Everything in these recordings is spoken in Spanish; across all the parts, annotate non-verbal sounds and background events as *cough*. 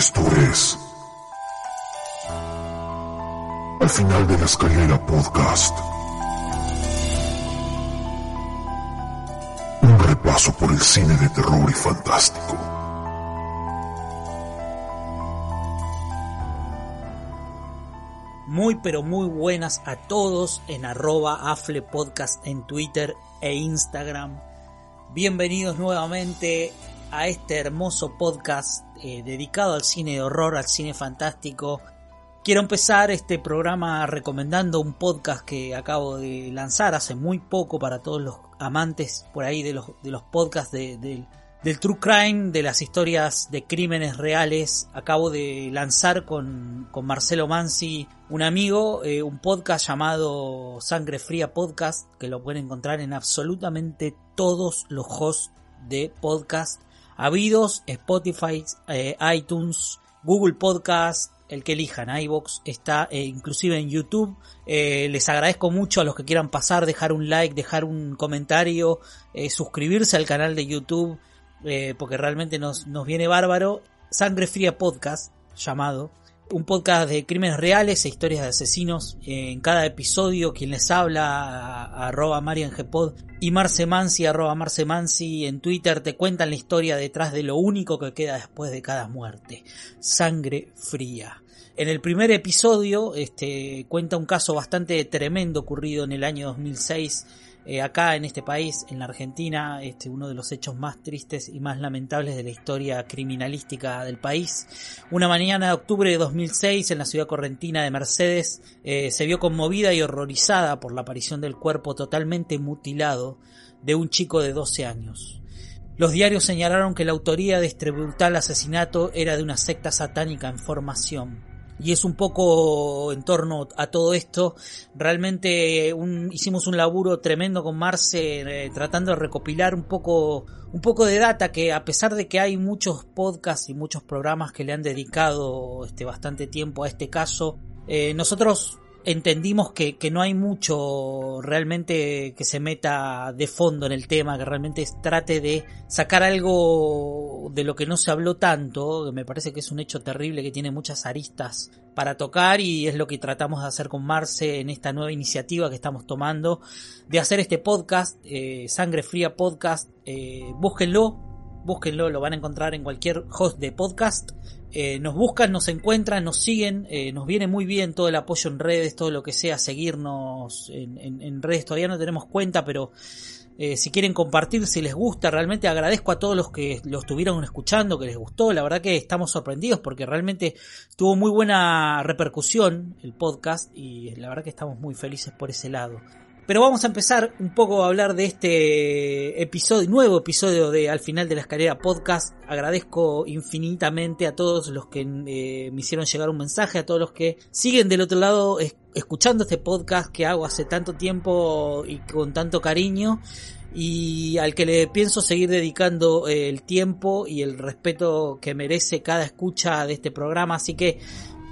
Esto es... Al final de la escalera podcast. Un repaso por el cine de terror y fantástico. Muy pero muy buenas a todos en arroba Afle Podcast en Twitter e Instagram. Bienvenidos nuevamente a este hermoso podcast eh, dedicado al cine de horror, al cine fantástico. Quiero empezar este programa recomendando un podcast que acabo de lanzar hace muy poco para todos los amantes por ahí de los, de los podcasts de, de, del True Crime, de las historias de crímenes reales. Acabo de lanzar con, con Marcelo Mansi, un amigo, eh, un podcast llamado Sangre Fría Podcast, que lo pueden encontrar en absolutamente todos los hosts de podcast habidos, Spotify, eh, iTunes, Google Podcast, el que elijan, iBox está eh, inclusive en YouTube. Eh, les agradezco mucho a los que quieran pasar, dejar un like, dejar un comentario, eh, suscribirse al canal de YouTube, eh, porque realmente nos, nos viene bárbaro. Sangre Fría Podcast, llamado. Un podcast de crímenes reales e historias de asesinos. En cada episodio, quien les habla, arroba mariangpod y Marce Mansi, arroba Marce en Twitter, te cuentan la historia detrás de lo único que queda después de cada muerte. Sangre Fría. En el primer episodio, este, cuenta un caso bastante tremendo ocurrido en el año 2006 eh, acá en este país, en la Argentina, este, uno de los hechos más tristes y más lamentables de la historia criminalística del país. Una mañana de octubre de 2006, en la ciudad correntina de Mercedes, eh, se vio conmovida y horrorizada por la aparición del cuerpo totalmente mutilado de un chico de 12 años. Los diarios señalaron que la autoría de este brutal asesinato era de una secta satánica en formación y es un poco en torno a todo esto. Realmente hicimos un laburo tremendo con Marce eh, tratando de recopilar un poco un poco de data que a pesar de que hay muchos podcasts y muchos programas que le han dedicado este bastante tiempo a este caso, eh, nosotros entendimos que, que, no hay mucho realmente que se meta de fondo en el tema, que realmente trate de sacar algo de lo que no se habló tanto, que me parece que es un hecho terrible que tiene muchas aristas para tocar y es lo que tratamos de hacer con Marce en esta nueva iniciativa que estamos tomando de hacer este podcast, eh, Sangre Fría Podcast, eh, búsquenlo, búsquenlo, lo van a encontrar en cualquier host de podcast eh, nos buscan, nos encuentran, nos siguen, eh, nos viene muy bien todo el apoyo en redes, todo lo que sea, seguirnos en, en, redes, todavía no tenemos cuenta, pero eh, si quieren compartir, si les gusta, realmente agradezco a todos los que lo estuvieron escuchando, que les gustó, la verdad que estamos sorprendidos porque realmente tuvo muy buena repercusión el podcast y la verdad que estamos muy felices por ese lado. Pero vamos a empezar un poco a hablar de este episodio, nuevo episodio de Al final de la escalera podcast. Agradezco infinitamente a todos los que eh, me hicieron llegar un mensaje, a todos los que siguen del otro lado es, escuchando este podcast que hago hace tanto tiempo y con tanto cariño y al que le pienso seguir dedicando eh, el tiempo y el respeto que merece cada escucha de este programa. Así que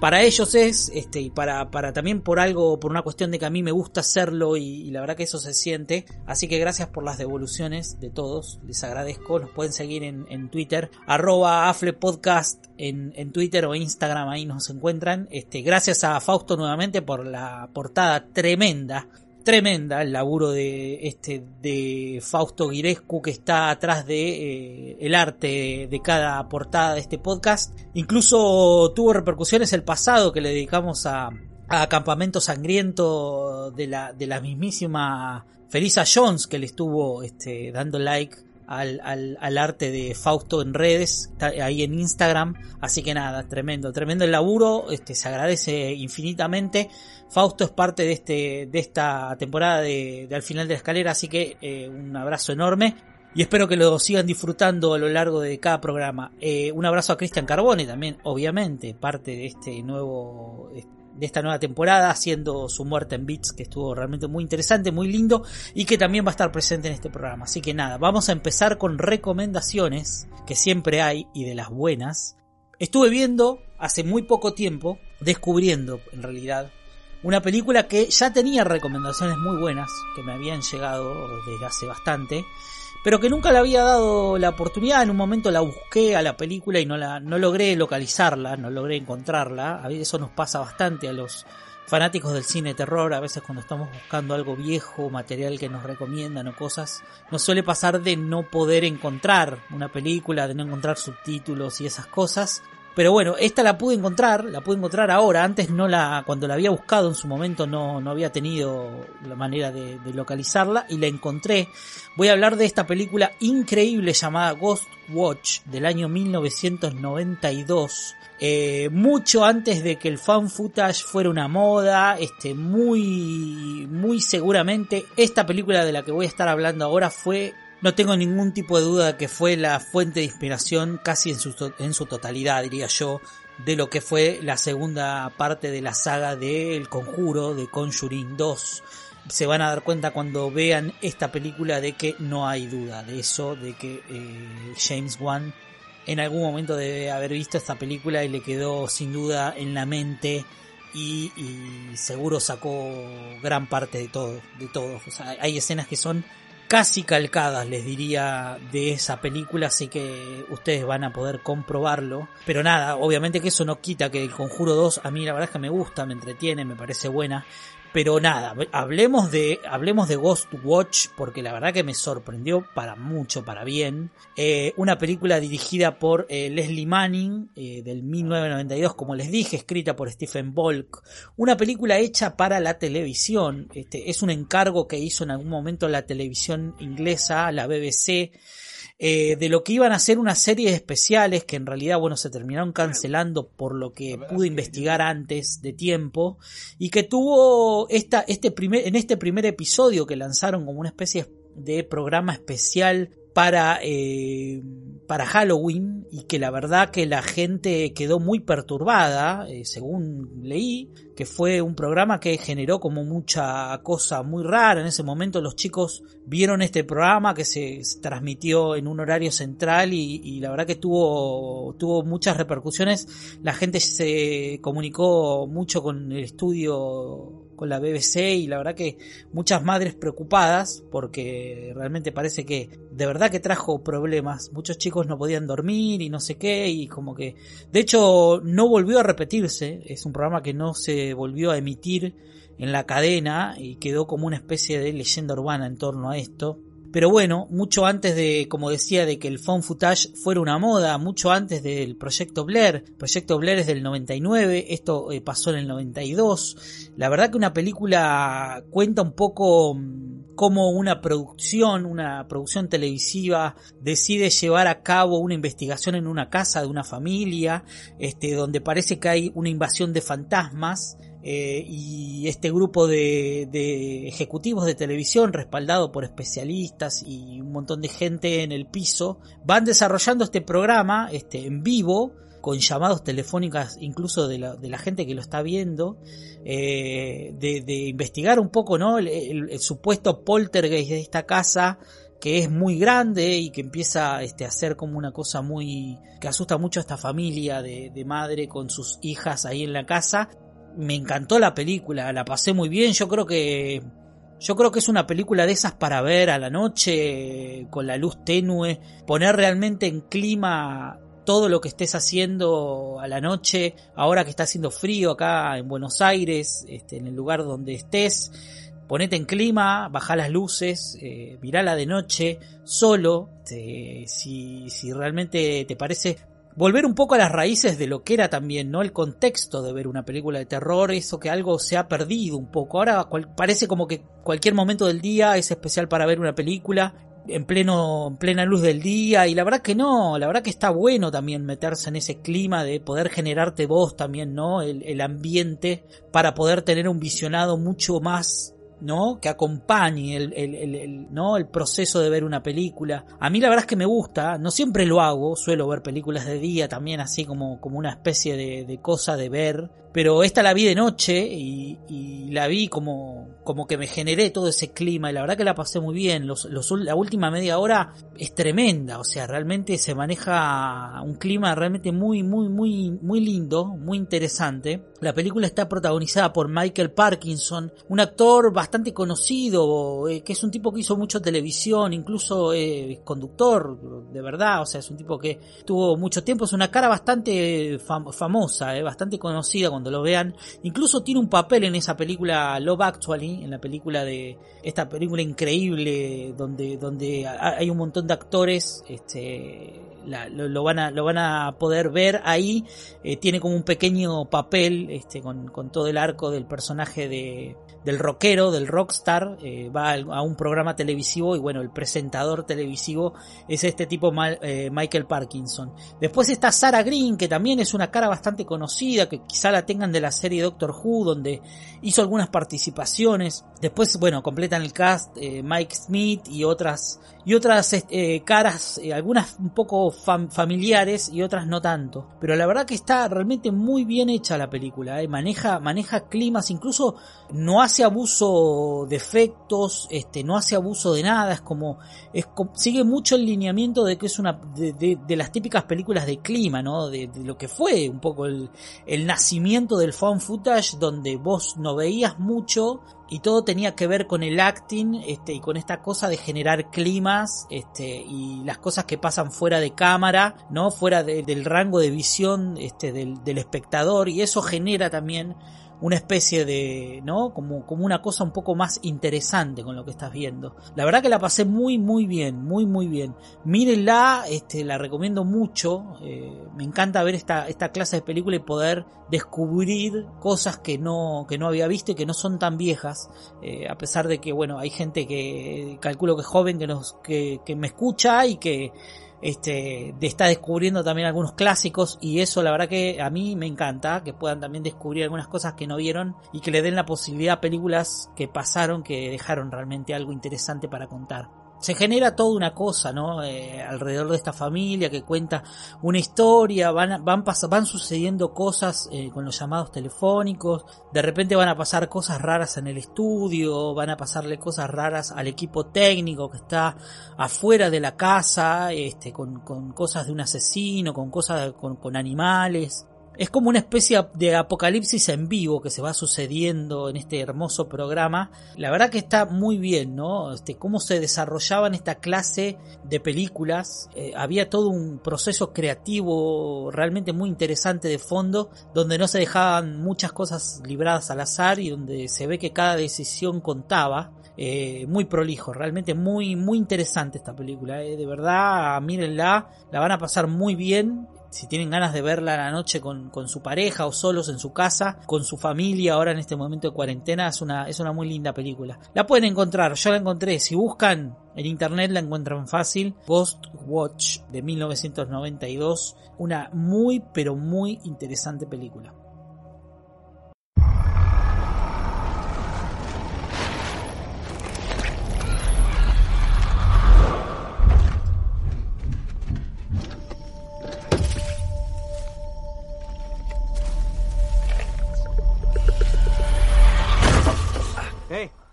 para ellos es, este, y para, para también por algo, por una cuestión de que a mí me gusta hacerlo y, la verdad que eso se siente. Así que gracias por las devoluciones de todos, les agradezco. Nos pueden seguir en, en Twitter, arroba aflepodcast en, en Twitter o Instagram, ahí nos encuentran. Este, gracias a Fausto nuevamente por la portada tremenda tremenda el laburo de este de Fausto Guirescu que está atrás de eh, el arte de cada portada de este podcast. Incluso tuvo repercusiones el pasado que le dedicamos a, a Campamento Sangriento de la, de la mismísima Felisa Jones que le estuvo este, dando like al, al, arte de Fausto en redes, ahí en Instagram. Así que nada, tremendo, tremendo el laburo, este, se agradece infinitamente. Fausto es parte de, este, de esta temporada de, Al final de la escalera, así que eh, un abrazo enorme. Y espero que lo sigan disfrutando a lo largo de cada programa. Eh, un abrazo a Cristian Carbone también, obviamente, parte de este nuevo de esta nueva temporada, haciendo su muerte en Beats, que estuvo realmente muy interesante, muy lindo, y que también va a estar presente en este programa. Así que nada, vamos a empezar con recomendaciones, que siempre hay, y de las buenas. Estuve viendo hace muy poco tiempo, descubriendo en realidad, una película que ya tenía recomendaciones muy buenas, que me habían llegado desde hace bastante, pero que nunca le había dado la oportunidad. En un momento la busqué a la película y no la no logré localizarla, no logré encontrarla. A eso nos pasa bastante a los fanáticos del cine terror, a veces cuando estamos buscando algo viejo, material que nos recomiendan o cosas, nos suele pasar de no poder encontrar una película, de no encontrar subtítulos y esas cosas. Pero bueno, esta la pude encontrar, la pude encontrar ahora, antes no la, cuando la había buscado en su momento no, no había tenido la manera de, localizarla y la encontré. Voy a hablar de esta película increíble llamada Ghost Watch del año 1992. Eh, mucho antes de que el fan footage fuera una moda, este, muy, muy seguramente esta película de la que voy a estar hablando ahora fue no tengo ningún tipo de duda que fue la fuente de inspiración casi en su, en su totalidad, diría yo, de lo que fue la segunda parte de la saga de El Conjuro, de Conjuring 2. Se van a dar cuenta cuando vean esta película de que no hay duda de eso, de que eh, James Wan en algún momento debe haber visto esta película y le quedó sin duda en la mente y, y seguro sacó gran parte de todo, de todo. O sea, hay escenas que son casi calcadas, les diría, de esa película, así que ustedes van a poder comprobarlo. Pero nada, obviamente que eso no quita que el Conjuro 2 a mí la verdad es que me gusta, me entretiene, me parece buena. Pero nada, hablemos de, hablemos de Ghost Watch, porque la verdad que me sorprendió para mucho, para bien. Eh, una película dirigida por eh, Leslie Manning, eh, del 1992, como les dije, escrita por Stephen Volk. Una película hecha para la televisión. Este, es un encargo que hizo en algún momento la televisión inglesa, la BBC eh, de lo que iban a ser unas series especiales que en realidad, bueno, se terminaron cancelando por lo que pude investigar antes de tiempo y que tuvo esta, este primer, en este primer episodio que lanzaron como una especie de programa especial para, eh, para Halloween y que la verdad que la gente quedó muy perturbada, eh, según leí, que fue un programa que generó como mucha cosa muy rara. En ese momento los chicos vieron este programa que se, transmitió en un horario central y, y, la verdad que tuvo, tuvo muchas repercusiones. La gente se comunicó mucho con el estudio con la BBC y la verdad que muchas madres preocupadas porque realmente parece que de verdad que trajo problemas. Muchos chicos no podían dormir y no sé qué y como que de hecho no volvió a repetirse. Es un programa que no se volvió a emitir en la cadena y quedó como una especie de leyenda urbana en torno a esto. Pero bueno, mucho antes de, como decía, de que el phone footage fuera una moda, mucho antes del proyecto Blair. Proyecto Blair es del 99, esto eh, pasó en el 92. La verdad que una película cuenta un poco mm, cómo una producción, una producción televisiva decide llevar a cabo una investigación en una casa de una familia, este, donde parece que hay una invasión de fantasmas eh, y este grupo de, ejecutivos de televisión respaldado por especialistas y un montón de gente en el piso van desarrollando este programa este, en vivo con llamados telefónicas incluso de la, gente que lo está viendo eh, de, investigar un poco no el, supuesto poltergeist de esta casa que es muy grande y que empieza este, a ser como una cosa muy que asusta mucho a esta familia de, de madre con sus hijas ahí en la casa me encantó la película, la pasé muy bien, yo creo que yo creo que es una película de esas para ver a la noche con la luz tenue, poner realmente en clima todo lo que estés haciendo a la noche, ahora que está haciendo frío acá en Buenos Aires, este, en el lugar donde estés, ponete en clima, baja las luces, eh, mirala de noche, solo, este, si, si realmente te parece volver un poco a las raíces de lo que era también, ¿no? El contexto de ver una película de terror, eso que algo se ha perdido un poco. Ahora parece como que cualquier momento del día es especial para ver una película. en pleno, en plena luz del día, y la verdad que no, la verdad que está bueno también meterse en ese clima de poder generarte vos también, ¿no? El, el ambiente para poder tener un visionado mucho más ¿no? Que acompañe el, el, el, ¿no? el proceso de ver una película. A mí la verdad es que me gusta, no siempre lo hago, suelo ver películas de día también así como, como una especie de, de cosa de ver, pero esta la vi de noche y, la vi como, como que me generé todo ese clima y la verdad que la pasé muy bien. Los, la última media hora es tremenda, o sea, realmente se maneja un clima realmente muy, muy, muy, muy lindo, muy interesante. La película está protagonizada por Michael Parkinson, un actor bastante conocido, eh, que es un tipo que hizo mucho televisión, incluso eh, conductor, de verdad, o sea, es un tipo que tuvo mucho tiempo, es una cara bastante fam famosa, eh, bastante conocida cuando lo vean. Incluso tiene un papel en esa película Love Actually, en la película de esta película increíble donde donde hay un montón de actores, este lo, van a lo van a poder ver ahí. Eh, tiene como un pequeño papel este con, con todo el arco del personaje de del rockero, del rockstar, eh, va a un programa televisivo y bueno, el presentador televisivo es este tipo eh, Michael Parkinson. Después está Sarah Green, que también es una cara bastante conocida, que quizá la tengan de la serie Doctor Who, donde hizo algunas participaciones. Después, bueno, completan el cast eh, Mike Smith y otras y otras eh, caras, eh, algunas un poco fam familiares y otras no tanto. Pero la verdad que está realmente muy bien hecha la película, eh. maneja, maneja climas, incluso no hace abuso de efectos, este, no hace abuso de nada, es como, es sigue mucho el lineamiento de que es una de, las típicas películas de clima, ¿no? De, de, lo que fue un poco el, el nacimiento del found footage, donde vos no veías mucho y todo tenía que ver con el acting este, y con esta cosa de generar climas este, y las cosas que pasan fuera de cámara, ¿no? fuera de, del rango de visión este, del, del espectador y eso genera también una especie de, ¿no? Como, como una cosa un poco más interesante con lo que estás viendo. La verdad que la pasé muy, muy bien, muy, muy bien. Mírenla, este, la recomiendo mucho. Eh, me encanta ver esta, esta clase de película y poder descubrir cosas que no, que no había visto y que no son tan viejas. Eh, a pesar de que, bueno, hay gente que calculo que es joven que nos, que, que me escucha y que, este, está descubriendo también algunos clásicos y eso la verdad que a mí me encanta, que puedan también descubrir algunas cosas que no vieron y que le den la posibilidad a películas que pasaron, que dejaron realmente algo interesante para contar se genera toda una cosa, ¿no? Eh, alrededor de esta familia que cuenta una historia, van, van, van sucediendo cosas eh, con los llamados telefónicos, de repente van a pasar cosas raras en el estudio, van a pasarle cosas raras al equipo técnico que está afuera de la casa, este, con, con cosas de un asesino, con cosas con, con animales. Es como una especie de apocalipsis en vivo que se va sucediendo en este hermoso programa. La verdad que está muy bien, ¿no? Este, cómo se desarrollaban esta clase de películas. Eh, había todo un proceso creativo realmente muy interesante de fondo, donde no se dejaban muchas cosas libradas al azar y donde se ve que cada decisión contaba. Eh, muy prolijo, realmente muy, muy interesante esta película. Eh. De verdad, mírenla, la van a pasar muy bien si tienen ganas de verla a la noche con, con, su pareja o solos en su casa, con su familia ahora en este momento de cuarentena, es una, es una muy linda película. La pueden encontrar, yo la encontré, si buscan en internet la encuentran fácil, Ghost Watch de 1992, una muy pero muy interesante película.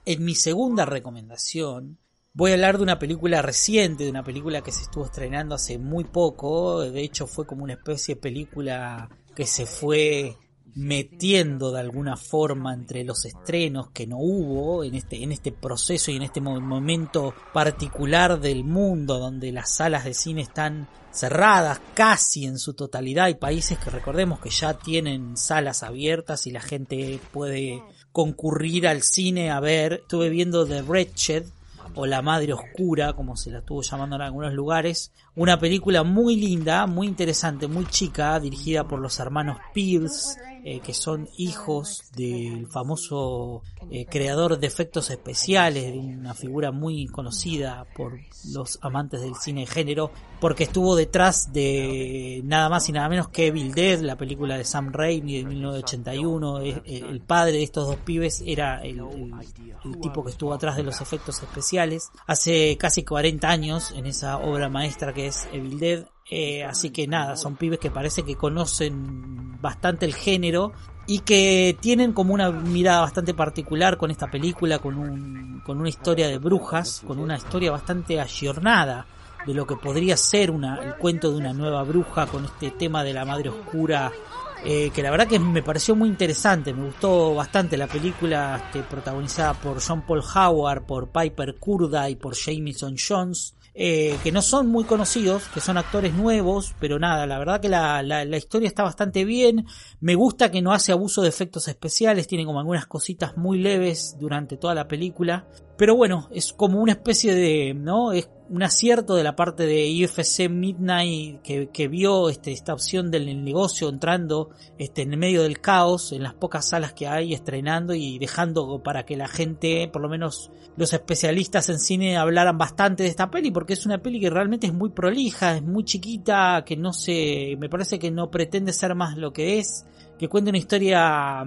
En mi segunda recomendación voy a hablar de una película reciente, de una película que se estuvo estrenando hace muy poco, de hecho fue como una especie de película que se fue metiendo de alguna forma entre los estrenos que no hubo en este en este proceso y en este momento particular del mundo donde las salas de cine están cerradas casi en su totalidad. Hay países que recordemos que ya tienen salas abiertas y la gente puede concurrir al cine a ver. Estuve viendo The Wretched o La Madre Oscura, como se la estuvo llamando en algunos lugares. Una película muy linda, muy interesante, muy chica, dirigida por los hermanos Pierce, eh, que son hijos del famoso eh, creador de efectos especiales, una figura muy conocida por los amantes del cine de género, porque estuvo detrás de nada más y nada menos que Evil Dead, la película de Sam Raimi de 1981. El padre de estos dos pibes era el, el tipo que estuvo atrás de los efectos especiales. Hace casi 40 años en esa obra maestra que es Evil Dead, eh, así que nada, son pibes que parece que conocen bastante el género y que tienen como una mirada bastante particular con esta película, con, un, con una historia de brujas, con una historia bastante ayornada de lo que podría ser una, el cuento de una nueva bruja con este tema de la madre oscura eh, que la verdad que me pareció muy interesante, me gustó bastante la película este, protagonizada por John Paul Howard, por Piper Kurda y por Jameson Jones. Eh, que no son muy conocidos, que son actores nuevos, pero nada, la verdad que la, la, la, historia está bastante bien, me gusta que no hace abuso de efectos especiales, tiene como algunas cositas muy leves durante toda la película, pero bueno, es como una especie de, ¿no? Es un acierto de la parte de IFC Midnight que, que vio este, esta opción del negocio entrando este, en medio del caos, en las pocas salas que hay, estrenando y dejando para que la gente, por lo menos los especialistas en cine, hablaran bastante de esta peli, porque es una peli que realmente es muy prolija, es muy chiquita, que no se, me parece que no pretende ser más lo que es que cuenta una historia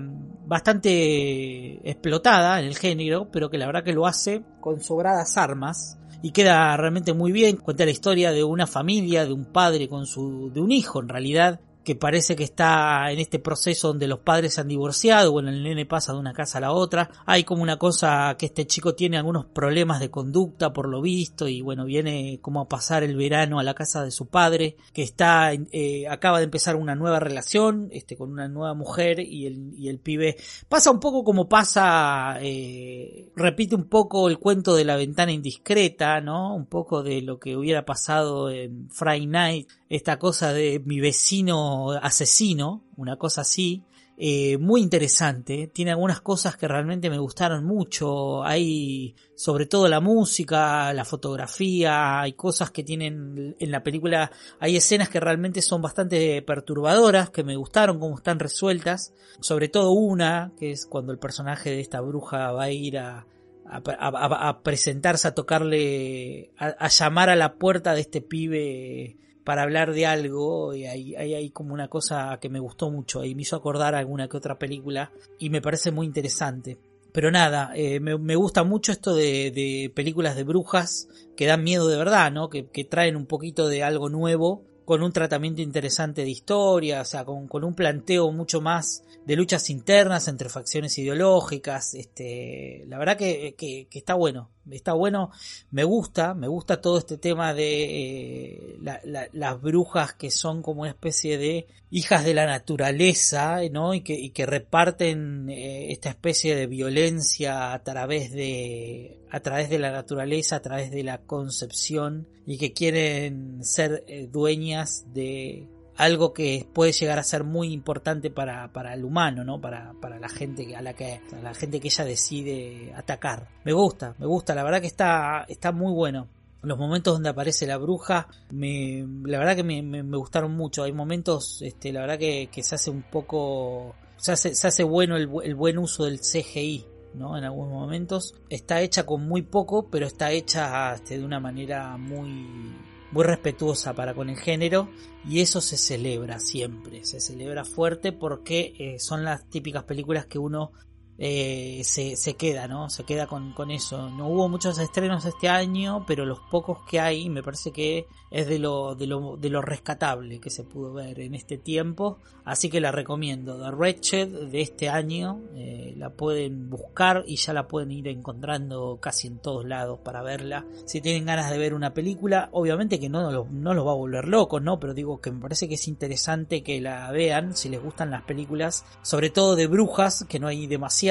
bastante explotada en el género, pero que la verdad que lo hace con sobradas armas y queda realmente muy bien. Cuenta la historia de una familia, de un padre con su, de un hijo en realidad, que parece que está en este proceso donde los padres se han divorciado, bueno, el nene pasa de una casa a la otra, hay como una cosa que este chico tiene algunos problemas de conducta por lo visto y bueno, viene como a pasar el verano a la casa de su padre, que está, eh, acaba de empezar una nueva relación, este, con una nueva mujer y el, y el pibe pasa un poco como pasa, eh, repite un poco el cuento de la ventana indiscreta, ¿no? Un poco de lo que hubiera pasado en Friday Night, esta cosa de mi vecino asesino, una cosa así, eh, muy interesante, tiene algunas cosas que realmente me gustaron mucho, hay sobre todo la música, la fotografía, hay cosas que tienen en la película, hay escenas que realmente son bastante perturbadoras, que me gustaron como están resueltas, sobre todo una, que es cuando el personaje de esta bruja va a ir a, a, a, a presentarse, a tocarle, a, llamar a la puerta de este pibe para hablar de algo y hay, hay, como una cosa que me gustó mucho y me hizo acordar alguna que otra película y me parece muy interesante. Pero nada, eh, me, me, gusta mucho esto de, de, películas de brujas que dan miedo de verdad, ¿no? Que, que, traen un poquito de algo nuevo, con un tratamiento interesante de historia, o sea, con, con un planteo mucho más de luchas internas entre facciones ideológicas. Este, la verdad que, que, está bueno, está bueno, me gusta, me gusta todo este tema de eh, la, la, las brujas que son como una especie de hijas de la naturaleza, ¿no? Y que, y que reparten eh, esta especie de violencia a través de, a través de la naturaleza, a través de la concepción y que quieren ser eh, dueñas de algo que puede llegar a ser muy importante para, para el humano, ¿no? Para, para la gente a la que la gente que ella decide atacar. Me gusta, me gusta, la verdad que está, está muy bueno. Los momentos donde aparece la bruja, me, la verdad que me, me, me gustaron mucho. Hay momentos, este, la verdad que, que se hace un poco, se hace, se hace bueno el, el buen uso del CGI, ¿no? En algunos momentos. Está hecha con muy poco, pero está hecha este, de una manera muy, muy respetuosa para con el género y eso se celebra siempre, se celebra fuerte porque eh, son las típicas películas que uno eh, se, se, queda, ¿no? Se queda con, con, eso. No hubo muchos estrenos este año, pero los pocos que hay me parece que es de lo, de lo, de lo rescatable que se pudo ver en este tiempo. Así que la recomiendo. The Wretched de este año eh, la pueden buscar y ya la pueden ir encontrando casi en todos lados para verla. Si tienen ganas de ver una película, obviamente que no, no los va a volver locos, ¿no? Pero digo que me parece que es interesante que la vean si les gustan las películas, sobre todo de brujas, que no hay demasiado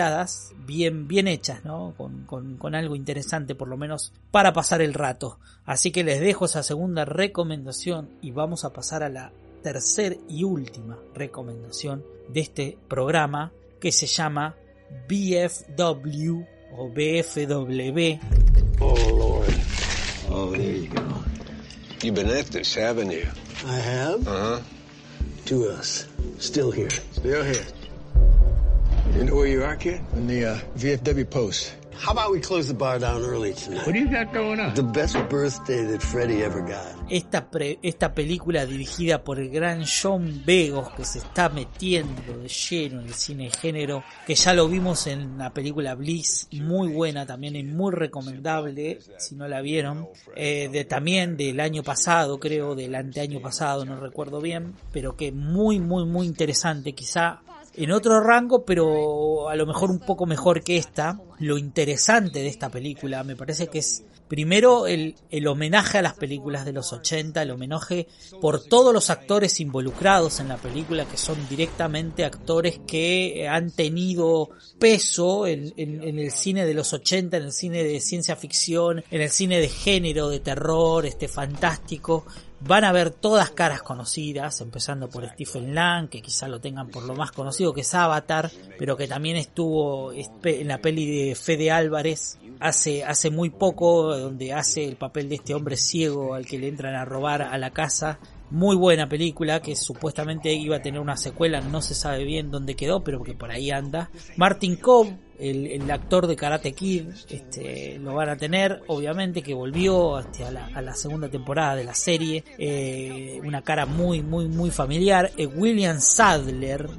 bien, bien hechas, ¿no? Con, con, con, algo interesante por lo menos para pasar el rato. Así que les dejo esa segunda recomendación y vamos a pasar a la tercera y última recomendación de este programa que se llama BFW o BFW. Oh Lord. Oh, there you go. You've been at this, haven't you? I have. Uh huh. To us. Still here. Still here. Are, kid? In the uh, VFW post. How about we close the bar down early tonight? What do you got going on? The best birthday that Freddie ever got. Esta, pre- esta película dirigida por el gran John Begos que se está metiendo de lleno en el cine de género, que ya lo vimos en la película Bliss, muy buena también y muy recomendable, si no la vieron, eh, de también del año pasado, creo, del anteaño pasado, no recuerdo bien, pero que muy, muy, muy interesante, quizá en otro rango, pero a lo mejor un poco mejor que esta. Lo interesante de esta película me parece que es primero el, el homenaje a las películas de los 80, el homenaje por todos los actores involucrados en la película, que son directamente actores que han tenido peso en, en- el cine de los 80, en el cine de ciencia ficción, en el cine de género, de terror, este fantástico. Van a ver todas caras conocidas, empezando por Stephen Lang, que quizá lo tengan por lo más conocido que es Avatar, pero que también estuvo en la peli de Fede Álvarez hace, hace muy poco, donde hace el papel de este hombre ciego al que le entran a robar a la casa. Muy buena película que supuestamente iba a tener una secuela, no se sabe bien dónde quedó, pero que por ahí anda. Martin Cobb, el, actor de Karate Kid, este, lo van a tener, obviamente que volvió a, la, segunda temporada de la serie, eh, una cara muy, muy, muy familiar. Eh, William Sadler,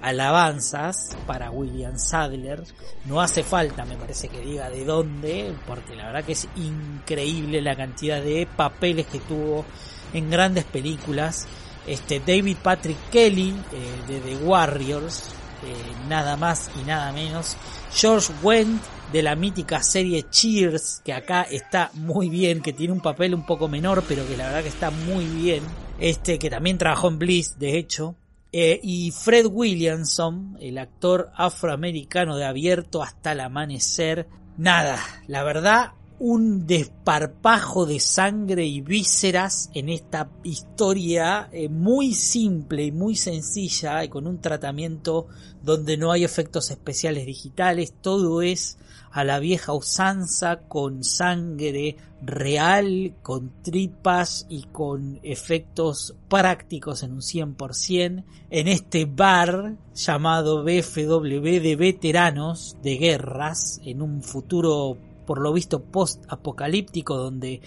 alabanzas para William Sadler. No hace falta, me parece que diga de dónde, porque la verdad que es increíble la cantidad de papeles que tuvo en grandes películas. Este David Patrick Kelly eh, de The Warriors, nada más y nada menos. George Wendt de la mítica serie Cheers, que acá está muy bien, que tiene un papel un poco menor, pero que la verdad que está muy bien. Este que también trabajó en Bliss, de hecho. Eh, y Fred Williamson, el actor afroamericano de Abierto hasta el amanecer. Nada, la verdad, un desparpajo de sangre y vísceras en esta historia eh, muy simple y muy sencilla y con un tratamiento donde no hay efectos especiales digitales, todo es a la vieja usanza con sangre real, con tripas y con efectos prácticos en un 100% en este bar llamado BFW de veteranos de guerras en un futuro por lo visto post-apocalíptico donde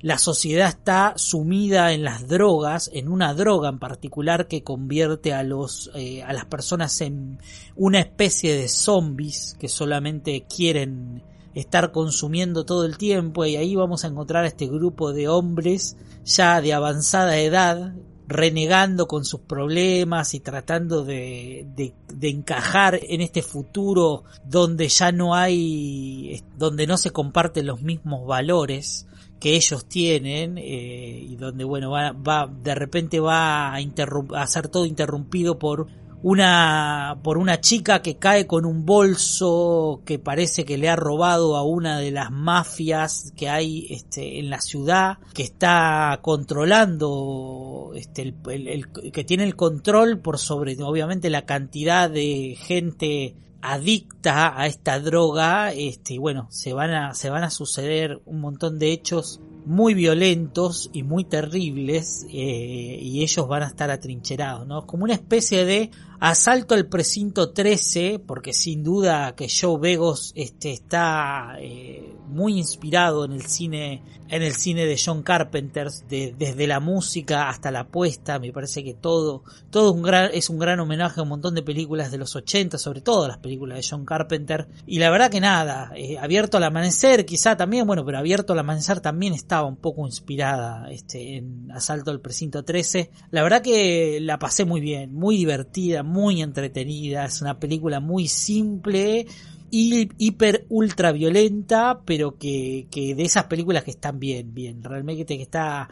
la sociedad está sumida en las drogas, en una droga en particular que convierte a los eh, a las personas en una especie de zombies que solamente quieren estar consumiendo todo el tiempo y ahí vamos a encontrar a este grupo de hombres ya de avanzada edad renegando con sus problemas y tratando de, de, de, encajar en este futuro donde ya no hay, donde no se comparten los mismos valores que ellos tienen eh, y donde bueno va, va de repente va a, a ser todo interrumpido por una por una chica que cae con un bolso que parece que le ha robado a una de las mafias que hay este, en la ciudad que está controlando este, el, que tiene el control por sobre obviamente la cantidad de gente adicta a esta droga este bueno se van a se van a suceder un montón de hechos muy violentos y muy terribles eh, y ellos van a estar atrincherados, ¿no? Como una especie de asalto al precinto 13, porque sin duda que Joe Begos este, está eh, muy inspirado en el cine, en el cine de John Carpenter, de, desde la música hasta la puesta, me parece que todo, todo un gran, es un gran homenaje a un montón de películas de los 80, sobre todo las películas de John Carpenter, y la verdad que nada, eh, abierto al amanecer quizá también, bueno, pero abierto al amanecer también estaba un poco inspirada este, en Asalto al Precinto 13. La verdad que la pasé muy bien, muy divertida, muy entretenida. Es una película muy simple hiper ultra violenta, pero que, que de esas películas que están bien, bien. Realmente que está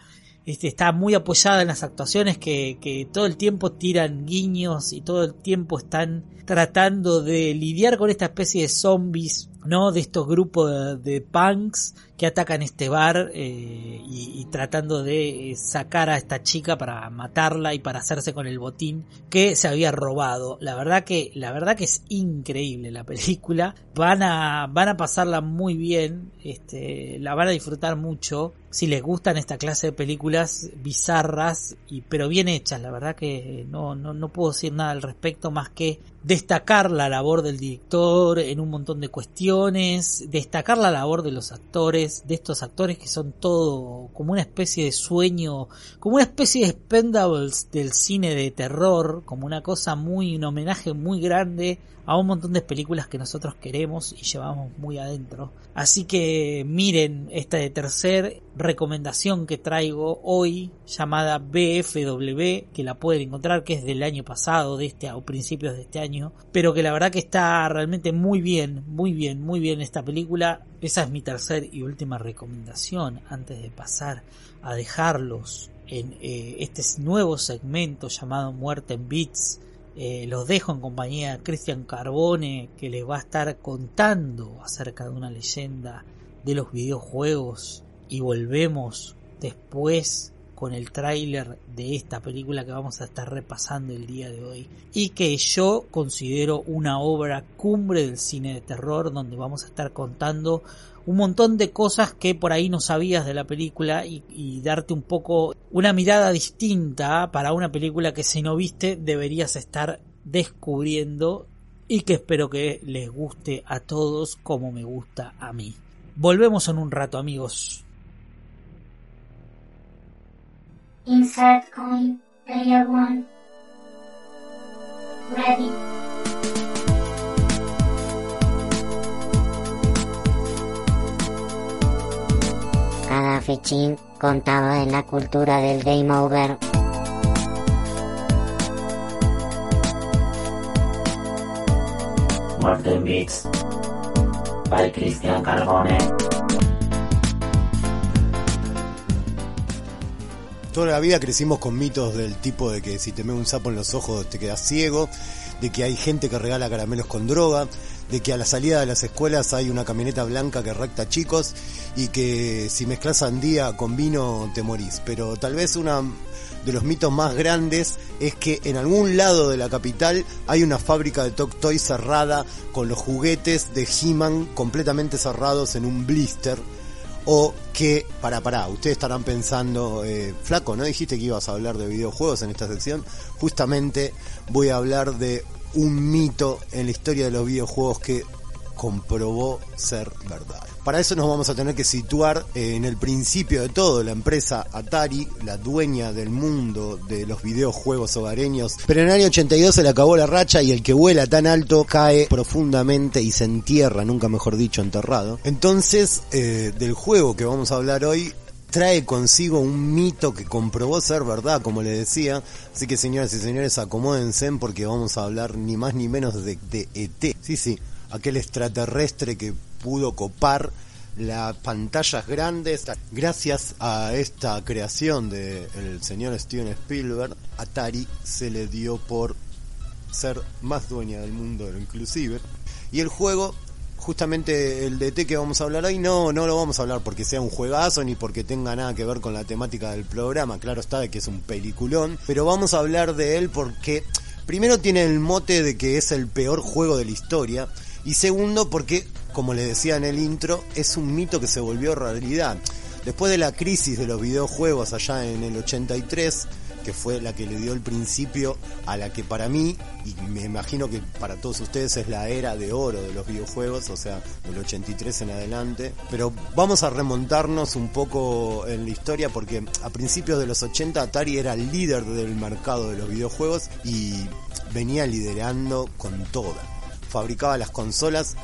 este, está muy apoyada en las actuaciones que, que todo el tiempo tiran guiños y todo el tiempo están tratando de lidiar con esta especie de zombies, ¿no? De estos grupos de, de punks que atacan este bar eh, y, y, tratando de sacar a esta chica para matarla y para hacerse con el botín que se había robado. La verdad que, la verdad que es increíble la película. Van a, van a pasarla muy bien, este, la van a disfrutar mucho si les gustan esta clase de películas bizarras y pero bien hechas la verdad que no, no, no puedo decir nada al respecto más que destacar la labor del director en un montón de cuestiones destacar la labor de los actores de estos actores que son todo como una especie de sueño como una especie de Spendables del cine de terror como una cosa muy un homenaje muy grande a un montón de películas que nosotros queremos y llevamos muy adentro. Así que miren esta de tercer recomendación que traigo hoy llamada BFW que la pueden encontrar que es del año pasado de este o principios de este año pero que la verdad que está realmente muy bien muy bien muy bien esta película esa es mi tercer y última recomendación antes de pasar a dejarlos en eh, este nuevo segmento llamado Muerte en Beats eh, los dejo en compañía de Cristian Carbone que les va a estar contando acerca de una leyenda de los videojuegos. Y volvemos después con el tráiler de esta película que vamos a estar repasando el día de hoy. Y que yo considero una obra cumbre del cine de terror donde vamos a estar contando un montón de cosas que por ahí no sabías de la película y, darte un poco una mirada distinta para una película que si no viste deberías estar descubriendo y que espero que les guste a todos como me gusta a mí. Volvemos en un rato amigos. Insert coin, player one. Ready. Cada fichín contaba en la cultura del game over. Muerte en Beats by Cristian Carbone. Toda la vida crecimos con mitos del tipo de que si te me un sapo en los ojos te quedas ciego, de que hay gente que regala caramelos con droga, de que a la salida de las escuelas hay una camioneta blanca que recta chicos y que si mezclas sandía con vino te morís. Pero tal vez una de los mitos más grandes es que en algún lado de la capital hay una fábrica de Tok Toy cerrada con los juguetes de He-Man completamente cerrados en un blister. O que, para, para, ustedes estarán pensando, eh, flaco, ¿no dijiste que ibas a hablar de videojuegos en esta sección? Justamente voy a hablar de un mito en la historia de los videojuegos que comprobó ser verdad. Para eso nos vamos a tener que situar en el principio de todo, la empresa Atari, la dueña del mundo de los videojuegos hogareños. Pero en el año 82 se le acabó la racha y el que vuela tan alto cae profundamente y se entierra, nunca mejor dicho, enterrado. Entonces, eh, del juego que vamos a hablar hoy, trae consigo un mito que comprobó ser verdad, como le decía. Así que señoras y señores, acomódense porque vamos a hablar ni más ni menos de, de ET. Sí, sí, aquel extraterrestre que pudo copar las pantallas grandes. Gracias a esta creación del señor Steven Spielberg, Atari se le dio por ser más dueña del mundo inclusive. Y el juego justamente el DT que vamos a hablar hoy no, no lo vamos a hablar porque sea un juegazo ni porque tenga nada que ver con la temática del programa, claro está de que es un peliculón, pero vamos a hablar de él porque primero tiene el mote de que es el peor juego de la historia y segundo porque, como le decía en el intro, es un mito que se volvió realidad. Después de la crisis de los videojuegos allá en el 83, que fue la que le dio el principio a la que para mí, y me imagino que para todos ustedes es la era de oro de los videojuegos, o sea, del 83 en adelante. Pero vamos a remontarnos un poco en la historia porque a principios de los 80 Atari era el líder del mercado de los videojuegos y venía liderando con toda. Fabricaba las consolas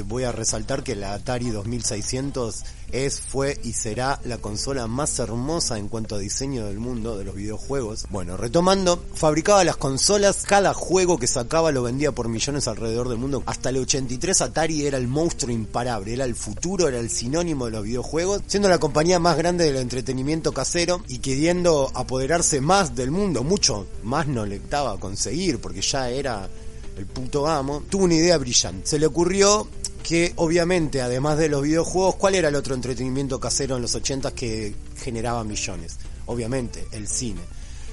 voy a resaltar que la Atari 2600 es, fue y será la consola más hermosa en cuanto a diseño del mundo de los videojuegos. Bueno, retomando, fabricaba las consolas, cada juego que sacaba lo vendía por millones alrededor del mundo. Hasta el 83 Atari era el monstruo imparable, era el futuro, era el sinónimo de los videojuegos, siendo la compañía más grande del entretenimiento casero y queriendo apoderarse más del mundo, mucho más no le estaba a conseguir porque ya era el puto amo, tuvo una idea brillante. Se le ocurrió que obviamente, además de los videojuegos, ¿cuál era el otro entretenimiento casero en los 80 que generaba millones? Obviamente, el cine.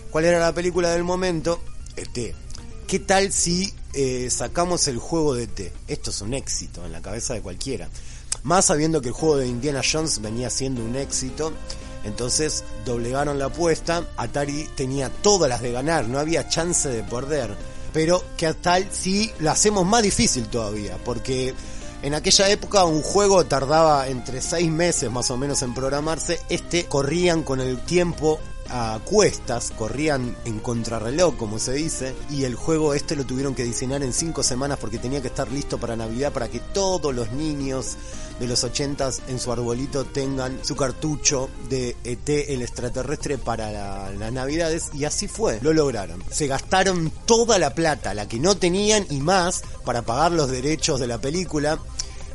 ¿Cuál era la película del momento? Este. ¿Qué tal si eh, sacamos el juego de T? Esto es un éxito en la cabeza de cualquiera. Más sabiendo que el juego de Indiana Jones venía siendo un éxito. Entonces doblegaron la apuesta. Atari tenía todas las de ganar, no había chance de perder. Pero que tal si la hacemos más difícil todavía. Porque en aquella época un juego tardaba entre seis meses más o menos en programarse. Este corrían con el tiempo a cuestas, corrían en contrarreloj, como se dice, y el juego este lo tuvieron que diseñar en cinco semanas porque tenía que estar listo para Navidad para que todos los niños de los ochentas en su arbolito tengan su cartucho de ET el extraterrestre para la, las navidades y así fue, lo lograron. Se gastaron toda la plata, la que no tenían y más para pagar los derechos de la película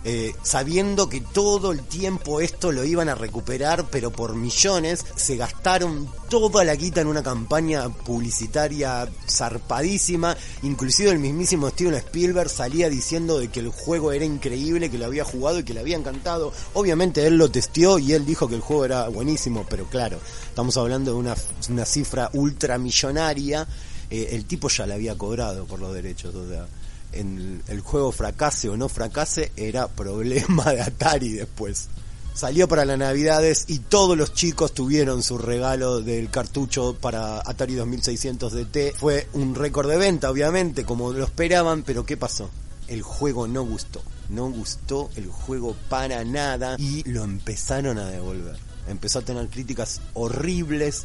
eh, sabiendo que todo el tiempo esto lo iban a recuperar, pero por millones, se gastaron toda la guita en una campaña publicitaria zarpadísima, inclusive el mismísimo Steven Spielberg salía diciendo de que el juego era increíble, que lo había jugado y que le había encantado. Obviamente él lo testeó y él dijo que el juego era buenísimo, pero claro, estamos hablando de una, una cifra ultramillonaria. Eh, el tipo ya le había cobrado por los derechos, o sea, el juego fracase o no fracase era problema de Atari después. Salió para las navidades y todos los chicos tuvieron su regalo del cartucho para Atari 2600 DT. Fue un récord de venta, obviamente, como lo esperaban, pero ¿qué pasó? El juego no gustó. No gustó el juego para nada y lo empezaron a devolver. Empezó a tener críticas horribles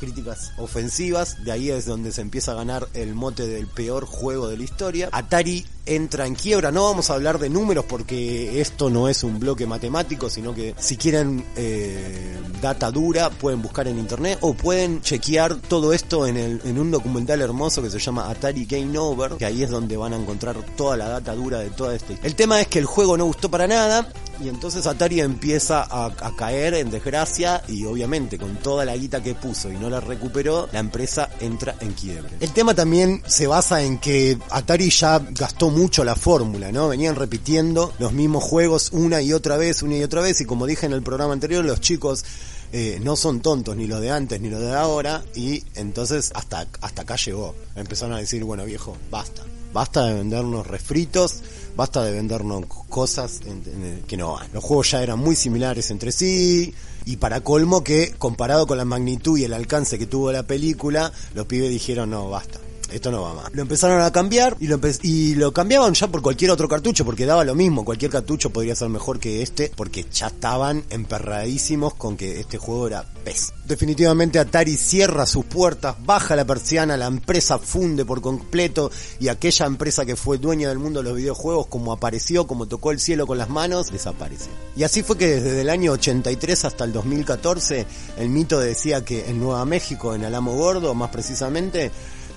críticas ofensivas, de ahí es donde se empieza a ganar el mote del peor juego de la historia. Atari entra en quiebra, no vamos a hablar de números porque esto no es un bloque matemático, sino que si quieren eh, data dura pueden buscar en internet o pueden chequear todo esto en, el, en un documental hermoso que se llama Atari Game Over, que ahí es donde van a encontrar toda la data dura de toda esta El tema es que el juego no gustó para nada, y entonces Atari empieza a, caer en desgracia y obviamente con toda la guita que puso y no la recuperó, la empresa entra en quiebre. El tema también se basa en que Atari ya gastó mucho la fórmula, ¿no? Venían repitiendo los mismos juegos una y otra vez, una y otra vez y como dije en el programa anterior, los chicos eh, no son tontos ni los de antes ni los de ahora y entonces hasta, hasta acá llegó. Empezaron a decir, bueno viejo, basta. Basta de vendernos refritos, basta de vendernos cosas en, que no van. Los juegos ya eran muy similares entre sí y para colmo que comparado con la magnitud y el alcance que tuvo la película, los pibes dijeron no, basta esto no va más. Lo empezaron a cambiar y lo, y lo cambiaban ya por cualquier otro cartucho porque daba lo mismo, cualquier cartucho podría ser mejor que este porque ya estaban emperradísimos con que este juego era pez. Definitivamente Atari cierra sus puertas, baja la persiana, la empresa funde por completo y aquella empresa que fue dueña del mundo de los videojuegos como apareció, como tocó el cielo con las manos, desapareció. Y así fue que desde el año 83 hasta el 2014 el mito decía que en Nueva México, en Alamo Gordo más precisamente,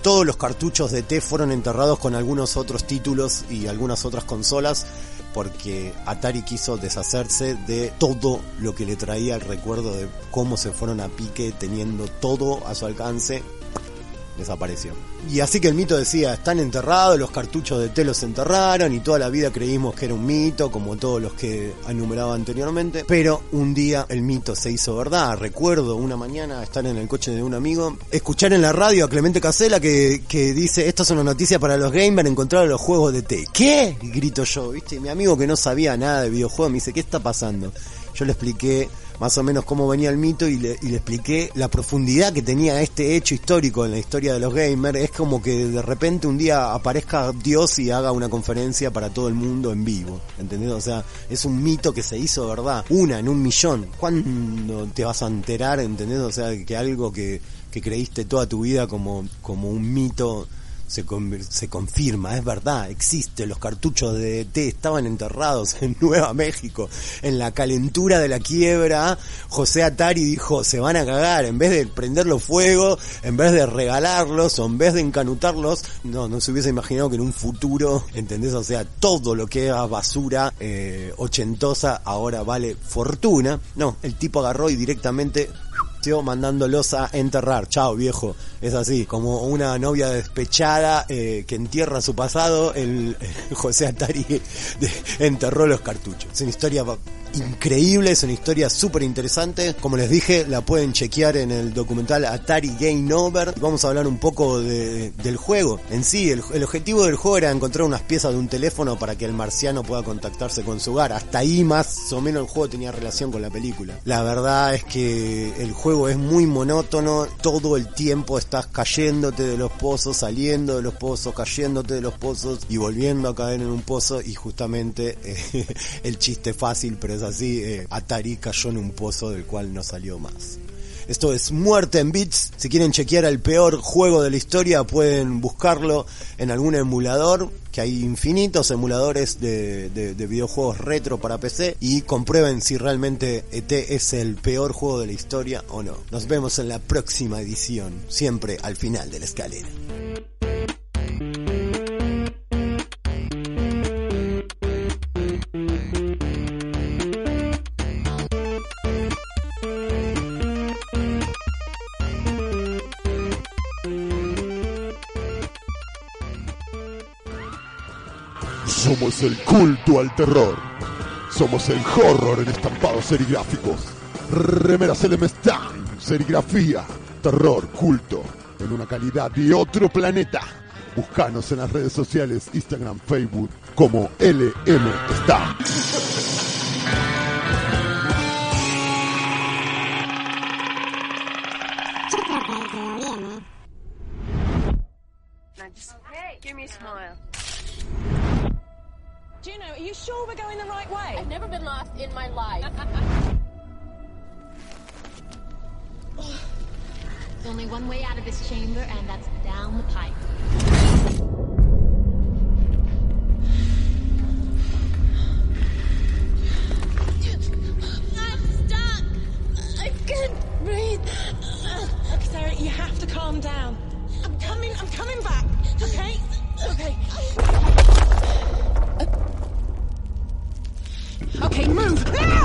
todos los cartuchos de T fueron enterrados con algunos otros títulos y algunas otras consolas porque Atari quiso deshacerse de todo lo que le traía el recuerdo de cómo se fueron a pique teniendo todo a su alcance desapareció. Y así que el mito decía, están enterrados, los cartuchos de té los enterraron y toda la vida creímos que era un mito, como todos los que enumeraba anteriormente, pero un día el mito se hizo verdad. Recuerdo una mañana estar en el coche de un amigo, escuchar en la radio a Clemente Casela que, que dice, esta es una noticia para los gamers, encontrar los juegos de té. ¿Qué? grito yo, ¿viste? Mi amigo que no sabía nada de videojuegos me dice, ¿qué está pasando? Yo le expliqué más o menos cómo venía el mito y le, y le, expliqué la profundidad que tenía este hecho histórico en la historia de los gamers. Es como que de repente un día aparezca Dios y haga una conferencia para todo el mundo en vivo. ¿Entendés? O sea, es un mito que se hizo, ¿verdad? Una en un millón. ¿Cuándo te vas a enterar? ¿Entendés? O sea, que algo que, que creíste toda tu vida como, como un mito se, se, confirma, es verdad, existe, los cartuchos de té estaban enterrados *laughs* en Nueva México, en la calentura de la quiebra, José Atari dijo, se van a cagar, en vez de prenderlos fuego, en vez de regalarlos, o en vez de encanutarlos, no, no se hubiese imaginado que en un futuro, ¿entendés? O sea, todo lo que era basura eh, ochentosa ahora vale fortuna, no, el tipo agarró y directamente mandándolos a enterrar. Chao, viejo. Es así, como una novia despechada eh, que entierra su pasado, el, José Atari enterró los cartuchos. Es una historia increíble, es una historia súper interesante. Como les dije, la pueden chequear en el documental Atari Game Over. Vamos a hablar un poco de- del juego en sí. El, el objetivo del juego era encontrar unas piezas de un teléfono para que el marciano pueda contactarse con su hogar. Hasta ahí más o menos el juego tenía relación con la película. La verdad es que el juego es muy monótono. Todo el tiempo estás cayéndote de los pozos, saliendo de los pozos, cayéndote de los pozos y volviendo a caer en un pozo. Y justamente eh, *laughs* el chiste fácil, pero es así, eh, Atari cayó en un pozo del cual no salió más. Esto es Muerte en Bits. Si quieren chequear el peor juego de la historia, pueden buscarlo en algún emulador, que hay infinitos emuladores de, de- de videojuegos retro para PC, y comprueben si realmente ET es el peor juego de la historia o no. Nos vemos en la próxima edición, siempre al final de la escalera. Somos el culto al terror. Somos el horror en estampados serigráficos. Remeras Elemestan, serigrafía, terror, culto, en una calidad de otro planeta. Búscanos en las redes sociales, Instagram, Facebook, como LM. Hey, give. Juno, are you sure we're going the right way? I've never been lost in my life. *laughs* There's only one way out of this chamber, and that's down the pipe. I'm stuck. I can't breathe. Okay, Sarah, you have to calm down. I'm coming. I'm coming back. Okay. Okay. Okay, move now!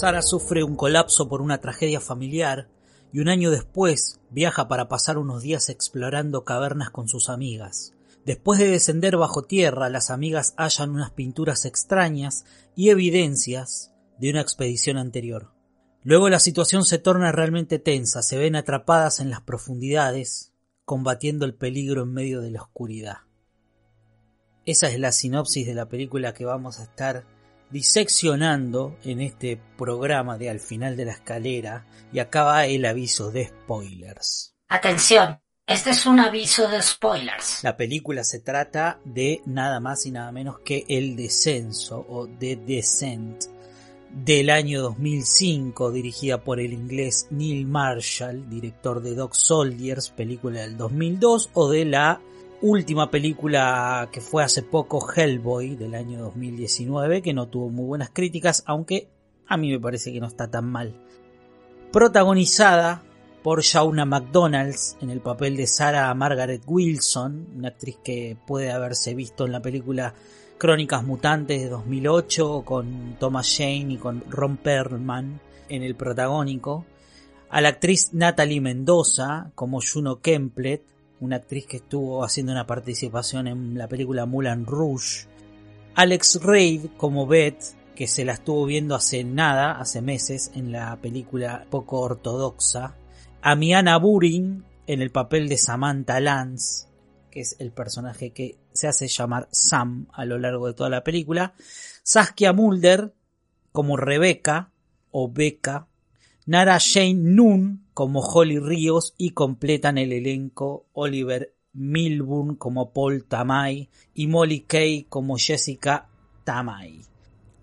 Sara sufre un colapso por una tragedia familiar y un año después viaja para pasar unos días explorando cavernas con sus amigas. Después de descender bajo tierra, las amigas hallan unas pinturas extrañas y evidencias de una expedición anterior. Luego la situación se torna realmente tensa, se ven atrapadas en las profundidades, combatiendo el peligro en medio de la oscuridad. Esa es la sinopsis de la película que vamos a estar diseccionando en este programa de Al final de la escalera y acaba el aviso de spoilers. Atención, este es un aviso de spoilers. La película se trata de nada más y nada menos que El Descenso o The Descent del año 2005 dirigida por el inglés Neil Marshall, director de Dog Soldiers, película del 2002 o de la última película que fue hace poco Hellboy del año 2019 que no tuvo muy buenas críticas aunque a mí me parece que no está tan mal. Protagonizada por Shauna McDonalds en el papel de Sarah Margaret Wilson una actriz que puede haberse visto en la película Crónicas Mutantes de 2008 con Thomas Jane y con Ron Perlman en el protagónico, a la actriz Natalie Mendoza como Juno Kemplet, una actriz que estuvo haciendo una participación en la película Mulan Rouge, Alex Reid como Beth, que se la estuvo viendo hace nada, hace meses, en la película poco ortodoxa, a Miana Burin en el papel de Samantha Lance, que es el personaje que se hace llamar Sam a lo largo de toda la película, Saskia Mulder como Rebecca o Becca, Nara Jane Noon como Holly Ríos y completan el elenco Oliver Milburn como Paul Tamay y Molly Kay como Jessica Tamay.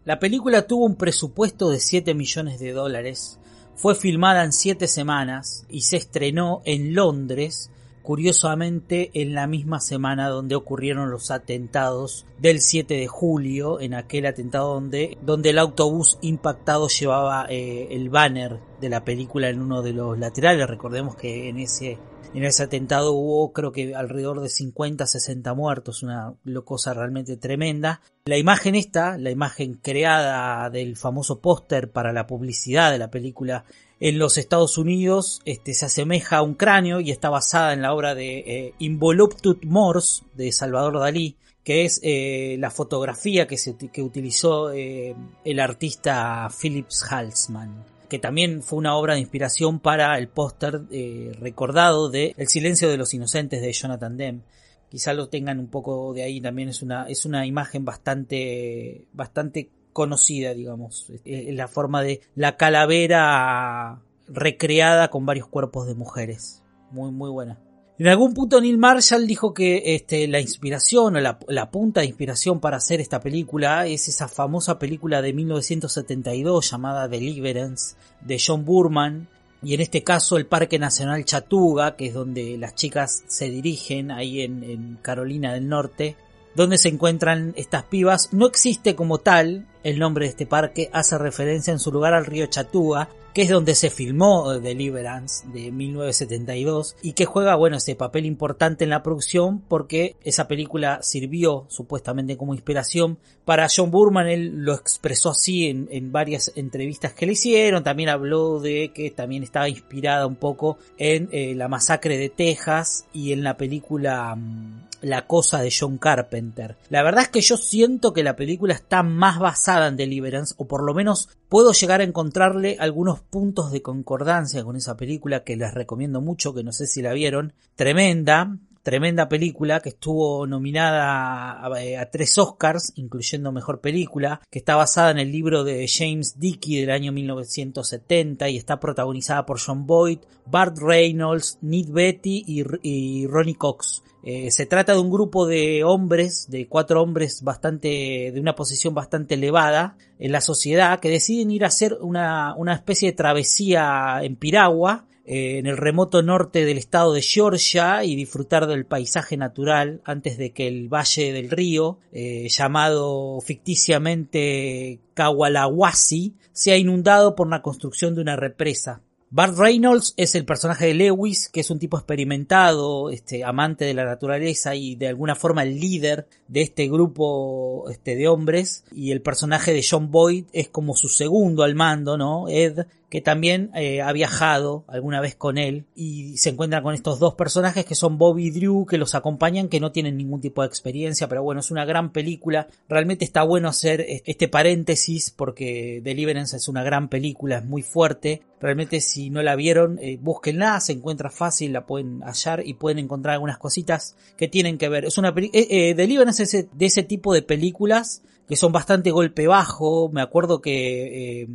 La película tuvo un presupuesto de 7 millones de dólares, fue filmada en 7 semanas y se estrenó en Londres curiosamente en la misma semana donde ocurrieron los atentados del 7 de julio, en aquel atentado donde, donde el autobús impactado llevaba eh, el banner de la película en uno de los laterales. Recordemos que en ese, en ese atentado hubo creo que alrededor de 50, 60 muertos, una cosa realmente tremenda. La imagen esta, la imagen creada del famoso póster para la publicidad de la película en los Estados Unidos este, se asemeja a un cráneo y está basada en la obra de eh, Involuptut Mors de Salvador Dalí, que es eh, la fotografía que, se, que utilizó eh, el artista Philips Halsman, que también fue una obra de inspiración para el póster eh, recordado de El silencio de los inocentes de Jonathan Demme. Quizá lo tengan un poco de ahí también es una es una imagen bastante bastante conocida, digamos. Es la forma de la calavera recreada con varios cuerpos de mujeres. Muy, muy buena. En algún punto Neil Marshall dijo que este, la inspiración o la, la, punta de inspiración para hacer esta película es esa famosa película de 1972 llamada Deliverance de John Burman y en este caso el Parque Nacional Chatuga, que es donde las chicas se dirigen ahí en Carolina del Norte, donde se encuentran estas pibas. No existe como tal el nombre de este parque, hace referencia en su lugar al río Chatuga, que es donde se filmó Deliverance de 1972 y que juega, bueno, ese papel importante en la producción porque esa película sirvió supuestamente como inspiración para John Burman, él lo expresó así en, en varias entrevistas que le hicieron, también habló de que también estaba inspirada un poco en eh, la masacre de Texas y en la película um, La cosa de John Carpenter. La verdad es que yo siento que la película está más basada en Deliverance o por lo menos puedo llegar a encontrarle algunos puntos de concordancia con esa película que les recomiendo mucho, que no sé si la vieron. Tremenda, tremenda película que estuvo nominada a, a, tres Oscars, incluyendo Mejor Película, que está basada en el libro de James Dickey del año 1970 y está protagonizada por John Boyd, Bart Reynolds, Ned Betty y, y Ronnie Cox. Eh, se trata de un grupo de hombres, de cuatro hombres bastante, de una posición bastante elevada en la sociedad, que deciden ir a hacer una, una especie de travesía en piragua, en el remoto norte del estado de Georgia y disfrutar del paisaje natural antes de que el valle del río, eh, llamado ficticiamente Kawalawasi, sea inundado por la construcción de una represa. Bart Reynolds es el personaje de Lewis, que es un tipo experimentado, este, amante de la naturaleza y de alguna forma el líder de este grupo este, de hombres. Y el personaje de John Boyd es como su segundo al mando, ¿no? Ed, que también eh, ha viajado alguna vez con él y se encuentra con estos dos personajes que son Bobby y Drew que los acompañan que no tienen ningún tipo de experiencia pero bueno es una gran película. Realmente está bueno hacer este paréntesis porque Deliverance es una gran película es muy fuerte. Realmente si no la vieron eh, búsquenla se encuentra fácil la pueden hallar y pueden encontrar algunas cositas que tienen que ver. Es una eh, eh, Deliverance es de ese tipo de películas que son bastante golpe bajo. Me acuerdo que eh,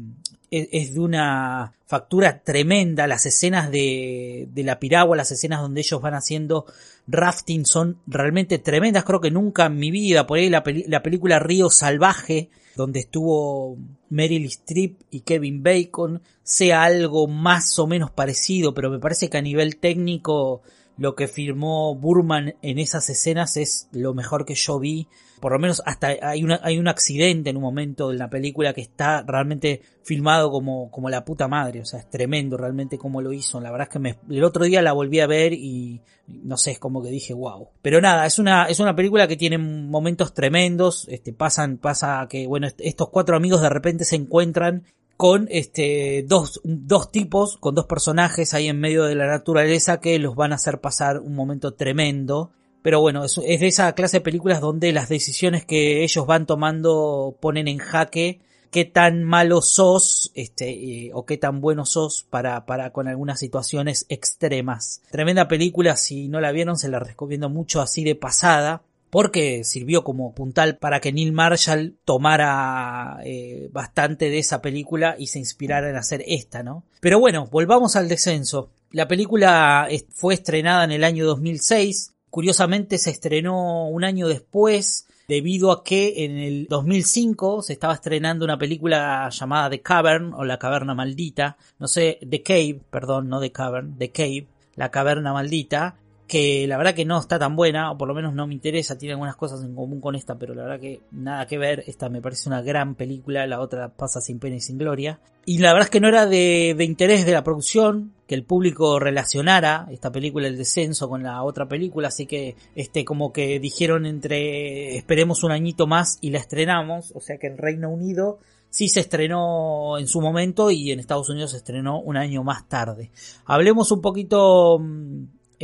es de una factura tremenda. Las escenas de, de, la piragua, las escenas donde ellos van haciendo rafting son realmente tremendas. Creo que nunca en mi vida, por ahí la, la película Río Salvaje, donde estuvo Meryl Streep y Kevin Bacon, sea algo más o menos parecido, pero me parece que a nivel técnico lo que firmó Burman en esas escenas es lo mejor que yo vi por lo menos hasta hay, una, hay un accidente en un momento en la película que está realmente filmado como, como la puta madre, o sea, es tremendo realmente cómo lo hizo, la verdad es que me, el otro día la volví a ver y no sé, es como que dije wow. Pero nada, es una, es una película que tiene momentos tremendos, este, pasan, pasa que, bueno, estos cuatro amigos de repente se encuentran con este dos, dos tipos, con dos personajes ahí en medio de la naturaleza que los van a hacer pasar un momento tremendo. Pero bueno, es, de esa clase de películas donde las decisiones que ellos van tomando ponen en jaque qué tan malo sos este, eh, o qué tan bueno sos para, para con algunas situaciones extremas. Tremenda película, si no la vieron se la recomiendo mucho así de pasada porque sirvió como puntal para que Neil Marshall tomara eh, bastante de esa película y se inspirara en hacer esta, ¿no? Pero bueno, volvamos al descenso. La película fue estrenada en el año 2006, curiosamente se estrenó un año después debido a que en el 2005 se estaba estrenando una película llamada The Cavern o La Caverna Maldita, no sé, The Cave, perdón, no The Cavern, The Cave, La Caverna Maldita, que la verdad que no está tan buena, o por lo menos no me interesa, tiene algunas cosas en común con esta, pero la verdad que nada que ver, esta me parece una gran película, la otra pasa sin pena y sin gloria. Y la verdad es que no era de, de interés de la producción que el público relacionara esta película El Descenso con la otra película, así que este como que dijeron entre esperemos un añito más y la estrenamos, o sea que en Reino Unido sí se estrenó en su momento y en Estados Unidos se estrenó un año más tarde. Hablemos un poquito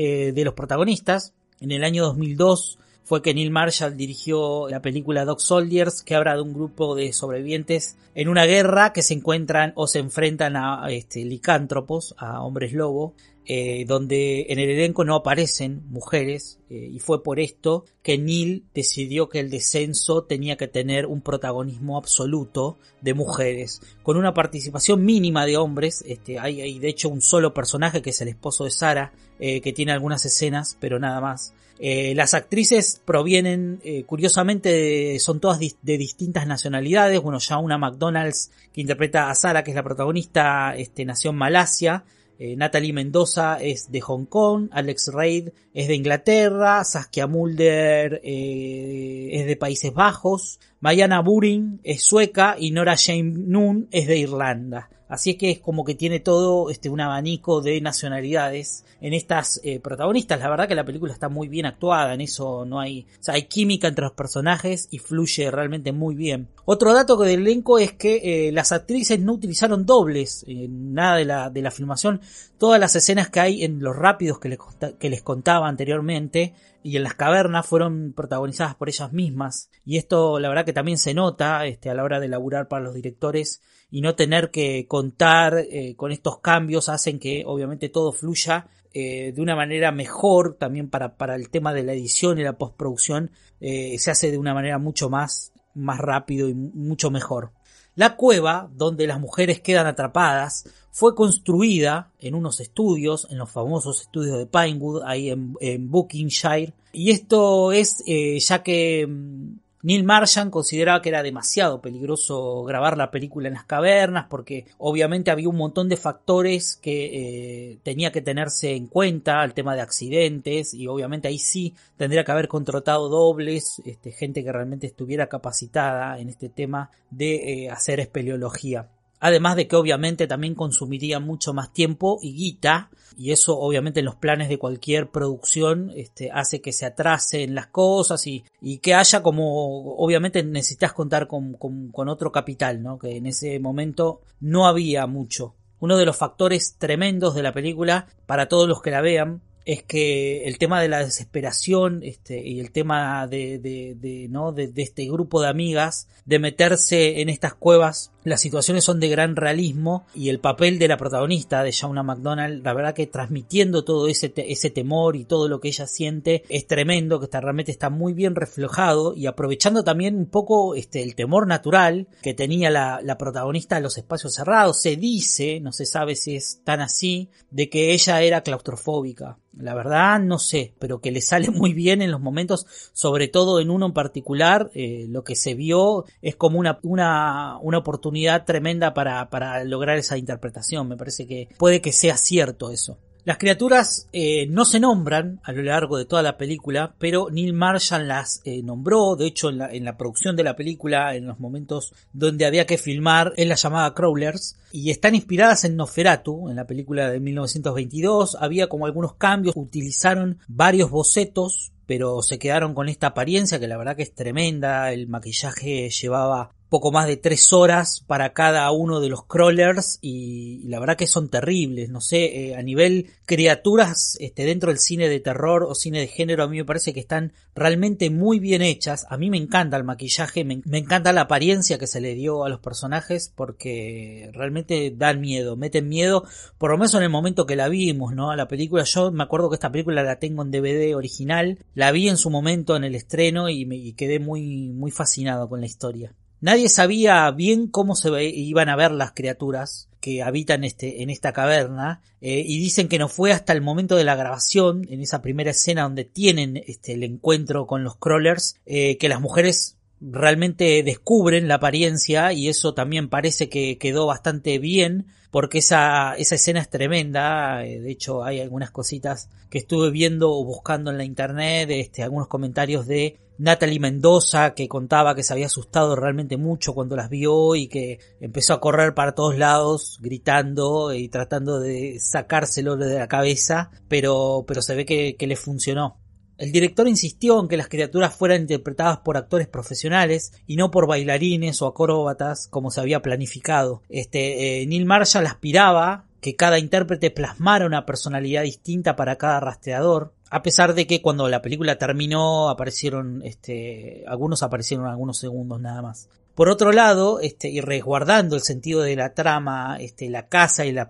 eh, de los protagonistas. En el año 2002 fue que Neil Marshall dirigió la película Dog Soldiers, que habla de un grupo de sobrevivientes en una guerra que se encuentran o se enfrentan a este, licántropos, a hombres lobo, eh, donde en el elenco no aparecen mujeres, eh, y fue por esto que Neil decidió que el descenso tenía que tener un protagonismo absoluto de mujeres, con una participación mínima de hombres, este, hay, hay de hecho un solo personaje que es el esposo de Sara, eh, que tiene algunas escenas, pero nada más. las actrices provienen, curiosamente, son todas de distintas nacionalidades. Bueno, ya una McDonald's que interpreta a Sara, que es la protagonista, este, nació en Malasia. Eh, Natalie Mendoza es de Hong Kong, Alex Reid es de Inglaterra, Saskia Mulder eh, es de Países Bajos, Mayana Burin es sueca y Nora Jane Noon es de Irlanda. Así es que es como que tiene todo este un abanico de nacionalidades en estas eh, protagonistas. La verdad que la película está muy bien actuada, en eso no hay, o sea, hay química entre los personajes y fluye realmente muy bien. Otro dato del elenco es que eh, las actrices no utilizaron dobles en nada de la, de la filmación. Todas las escenas que hay en los rápidos que les, que les contaba anteriormente y en las cavernas fueron protagonizadas por ellas mismas. Y esto la verdad que también se nota este, a la hora de laburar para los directores y no tener que contar eh, con estos cambios hacen que obviamente todo fluya eh, de una manera mejor también para, para, el tema de la edición y la postproducción eh, se hace de una manera mucho más, más rápido y mucho mejor. La cueva donde las mujeres quedan atrapadas fue construida en unos estudios, en los famosos estudios de Pinewood, ahí en, en Buckinghamshire. Y esto es ya que mm, Neil Marshall consideraba que era demasiado peligroso grabar la película en las cavernas porque obviamente había un montón de factores que eh, tenía que tenerse en cuenta, el tema de accidentes y obviamente ahí sí tendría que haber contratado dobles, este, gente que realmente estuviera capacitada en este tema de eh, hacer espeleología. Además de que obviamente también consumiría mucho más tiempo y guita, y eso obviamente en los planes de cualquier producción este, hace que se atrasen las cosas y, y que haya como, obviamente necesitas contar con, con, otro capital, ¿no? Que en ese momento no había mucho. Uno de los factores tremendos de la película, para todos los que la vean, es que el tema de la desesperación este, y el tema de, de, de ¿no? De, de, este grupo de amigas de meterse en estas cuevas las situaciones son de gran realismo y el papel de la protagonista de Shauna McDonald, la verdad que transmitiendo todo ese, ese temor y todo lo que ella siente es tremendo, que está, realmente está muy bien reflejado y aprovechando también un poco este, el temor natural que tenía la, la protagonista en los espacios cerrados. Se dice, no se sabe si es tan así, de que ella era claustrofóbica. La verdad no sé, pero que le sale *laughs* muy bien en los momentos, sobre todo en uno en particular, eh, lo que se vio es como una, una, una oportunidad tremenda para, para lograr esa interpretación. Me parece que puede que sea cierto eso. Las criaturas eh, no se nombran a lo largo de toda la película, pero Neil Marshall las eh, nombró. De hecho, en la, en la, producción de la película, en los momentos donde había que filmar, él las llamaba Crawlers. Y están inspiradas en Noferatu, en la película de 1922. Había como algunos cambios, utilizaron varios bocetos pero se quedaron con esta apariencia que la verdad que es tremenda, el maquillaje llevaba poco más de tres horas para cada uno de los crawlers y, la verdad que son terribles, no sé, eh, a nivel criaturas este, dentro del cine de terror o cine de género a mí me parece que están realmente muy bien hechas, a mí me encanta el maquillaje, me, encanta la apariencia que se le dio a los personajes porque realmente dan miedo, meten miedo, por lo menos en el momento que la vimos, ¿no? A la película, yo me acuerdo que esta película la tengo en DVD original, la vi en su momento en el estreno y me quedé muy, muy fascinado con la historia. Nadie sabía bien cómo se iban a ver las criaturas que habitan este, en esta caverna eh, y dicen que no fue hasta el momento de la grabación, en esa primera escena donde tienen este, el encuentro con los crawlers, eh, que las mujeres realmente descubren la apariencia y eso también parece que quedó bastante bien porque esa, esa escena es tremenda, eh, de hecho hay algunas cositas que estuve viendo o buscando en la internet, este, algunos comentarios de Natalie Mendoza que contaba que se había asustado realmente mucho cuando las vio y que empezó a correr para todos lados gritando y tratando de sacárselo de la cabeza, pero, pero se ve que, le funcionó. El director insistió en que las criaturas fueran interpretadas por actores profesionales y no por bailarines o acróbatas como se había planificado. Este, eh, Neil Marshall aspiraba que cada intérprete plasmara una personalidad distinta para cada rastreador, a pesar de que cuando la película terminó aparecieron, este, algunos aparecieron algunos segundos nada más. Por otro lado, este, y resguardando el sentido de la trama, este, la caza y las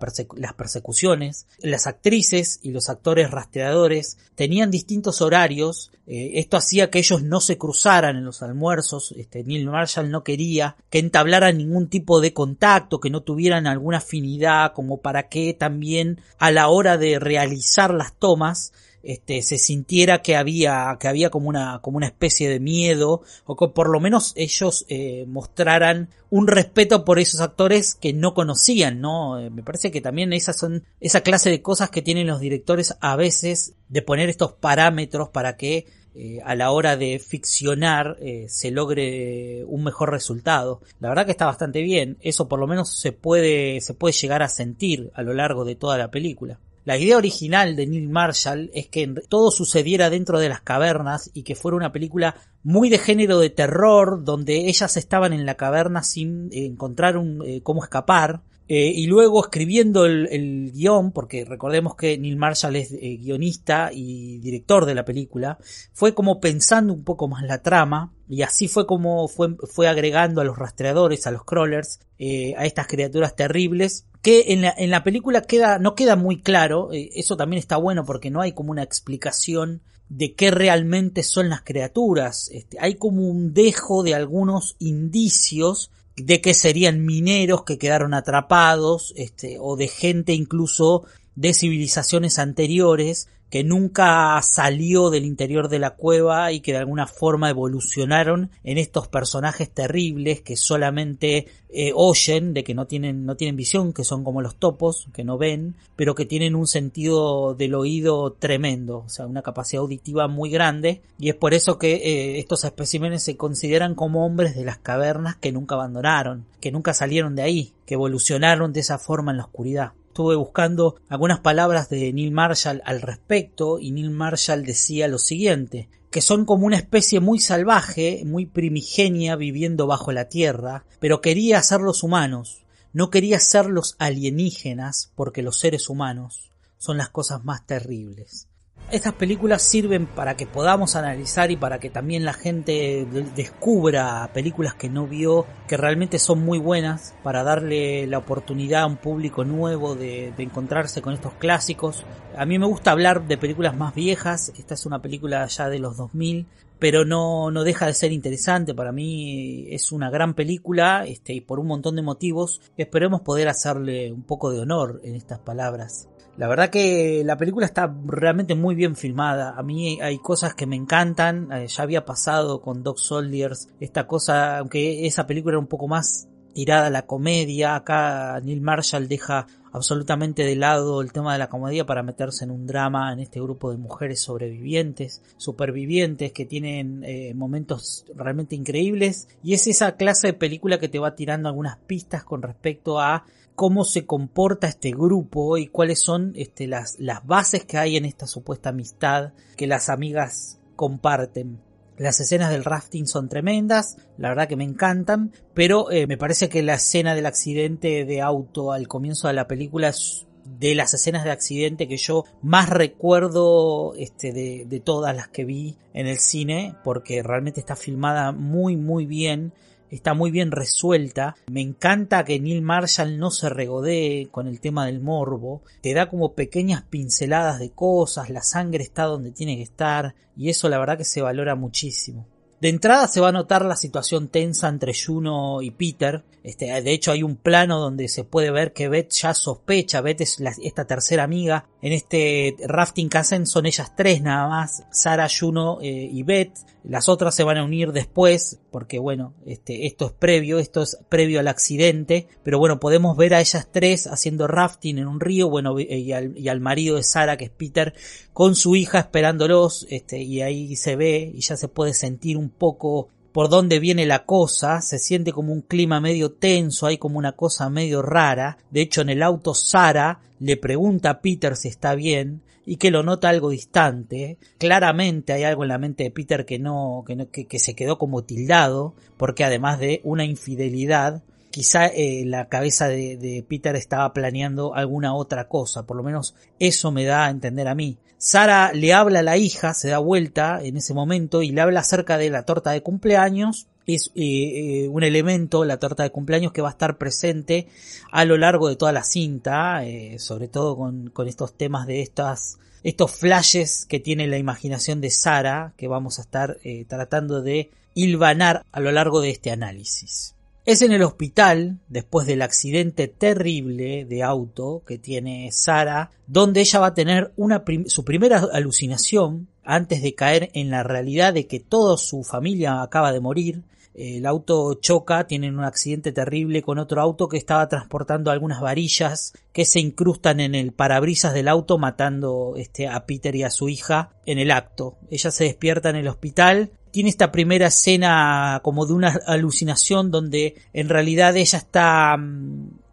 persecuciones, las actrices y los actores rastreadores tenían distintos horarios. Eh, esto hacía que ellos no se cruzaran en los almuerzos. Este, Neil Marshall no quería que entablaran ningún tipo de contacto, que no tuvieran alguna afinidad, como para que también a la hora de realizar las tomas este, se sintiera que había, que había como una, como una especie de miedo, o que por lo menos ellos eh, mostraran un respeto por esos actores que no conocían, ¿no? Eh, me parece que también esas son, esa clase de cosas que tienen los directores a veces de poner estos parámetros para que eh, a la hora de ficcionar se logre un mejor resultado. La verdad que está bastante bien. Eso por lo menos se puede, se puede llegar a sentir a lo largo de toda la película. La idea original de Neil Marshall es que todo sucediera dentro de las cavernas y que fuera una película muy de género de terror, donde ellas estaban en la caverna sin encontrar un, eh, cómo escapar. Eh, y luego escribiendo el, guion, porque recordemos que Neil Marshall es eh, guionista y director de la película, fue como pensando un poco más la trama, y así fue como fue, fue agregando a los rastreadores, a los crawlers, a estas criaturas terribles, que en la, en la película queda, no queda muy claro, eh, eso también está bueno porque no hay como una explicación de qué realmente son las criaturas, este, hay como un dejo de algunos indicios de que serían mineros que quedaron atrapados, este, o de gente incluso de civilizaciones anteriores que nunca salió del interior de la cueva y que de alguna forma evolucionaron en estos personajes terribles que solamente eh, oyen, de que no tienen, no tienen visión, que son como los topos, que no ven, pero que tienen un sentido del oído tremendo, o sea, una capacidad auditiva muy grande, y es por eso que eh, estos especímenes se consideran como hombres de las cavernas que nunca abandonaron, que nunca salieron de ahí, que evolucionaron de esa forma en la oscuridad estuve buscando algunas palabras de Neil Marshall al respecto y Neil Marshall decía lo siguiente, que son como una especie muy salvaje, muy primigenia viviendo bajo la tierra, pero quería ser los humanos, no quería ser los alienígenas porque los seres humanos son las cosas más terribles. Estas películas sirven para que podamos analizar y para que también la gente descubra películas que no vio, que realmente son muy buenas, para darle la oportunidad a un público nuevo de, encontrarse con estos clásicos. A mí me gusta hablar de películas más viejas, esta es una película ya de los 2000, pero no, no deja de ser interesante. Para mí es una gran película este, y por un montón de motivos esperemos poder hacerle un poco de honor en estas palabras. La verdad que la película está realmente muy bien filmada. A mí hay cosas que me encantan. Eh, ya había pasado con Dog Soldiers. Esta cosa, aunque esa película era un poco más tirada a la comedia, acá Neil Marshall deja absolutamente de lado el tema de la comedia para meterse en un drama en este grupo de mujeres sobrevivientes, supervivientes que tienen eh, momentos realmente increíbles y es esa clase de película que te va tirando algunas pistas con respecto a cómo se comporta este grupo y cuáles son este, las, bases que hay en esta supuesta amistad que las amigas comparten. Las escenas del rafting son tremendas, la verdad que me encantan, pero eh, me parece que la escena del accidente de auto al comienzo de la película es de las escenas de accidente que yo más recuerdo este, de todas las que vi en el cine, porque realmente está filmada muy muy bien está muy bien resuelta. Me encanta que Neil Marshall no se regodee con el tema del morbo. Te da como pequeñas pinceladas de cosas, la sangre está donde tiene que estar y eso la verdad que se valora muchísimo. De entrada se va a notar la situación tensa entre Juno y Peter. Este, de hecho hay un plano donde se puede ver que Beth ya sospecha, Beth es la, esta tercera amiga. En este rafting que hacen son ellas tres nada más, Sara, Juno eh, y Beth. Las otras se van a unir después, porque bueno, este, esto es previo, esto es previo al accidente. Pero bueno, podemos ver a ellas tres haciendo rafting en un río, bueno, y al, y al marido de Sara, que es Peter, con su hija esperándolos, este, y ahí se ve y ya se puede sentir un poco por dónde viene la cosa, se siente como un clima medio tenso, hay como una cosa medio rara. De hecho, en el auto Sara le pregunta a Peter si está bien y que lo nota algo distante. Claramente hay algo en la mente de Peter que no, que, no, que, que se quedó como tildado, porque además de una infidelidad, quizá eh, la cabeza de, Peter estaba planeando alguna otra cosa, por lo menos eso me da a entender a mí. Sara le habla a la hija, se da vuelta en ese momento y le habla acerca de la torta de cumpleaños. Es eh, un elemento, la torta de cumpleaños, que va a estar presente a lo largo de toda la cinta, eh, sobre todo con, estos temas de estas estos flashes que tiene la imaginación de Sara, que vamos a estar eh, tratando de hilvanar a lo largo de este análisis. Es en el hospital, después del accidente terrible de auto que tiene Sara, donde ella va a tener una su primera alucinación antes de caer en la realidad de que toda su familia acaba de morir. El auto choca, tienen un accidente terrible con otro auto que estaba transportando algunas varillas que se incrustan en el parabrisas del auto matando este, a Peter y a su hija en el acto. Ella se despierta en el hospital tiene esta primera escena como de una alucinación donde en realidad ella está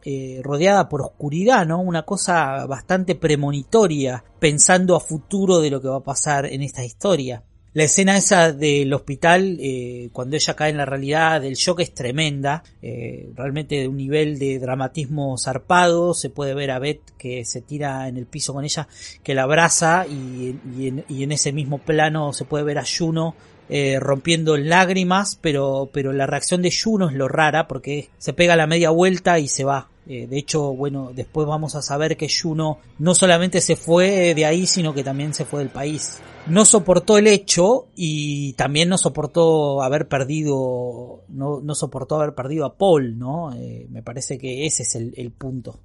eh, rodeada por oscuridad, ¿no? Una cosa bastante premonitoria, pensando a futuro de lo que va a pasar en esta historia. La escena esa del hospital, eh, cuando ella cae en la realidad del shock es tremenda, eh, realmente de un nivel de dramatismo zarpado, se puede ver a Beth que se tira en el piso con ella, que la abraza y, y, en, y en, ese mismo plano se puede ver a Juno eh, rompiendo lágrimas, pero, pero la reacción de Juno es lo rara porque se pega la media vuelta y se va. Eh, de hecho, bueno, después vamos a saber que Juno no solamente se fue de ahí, sino que también se fue del país. No soportó el hecho y también no soportó haber perdido, no, no soportó haber perdido a Paul, ¿no? Eh, me parece que ese es el, el punto.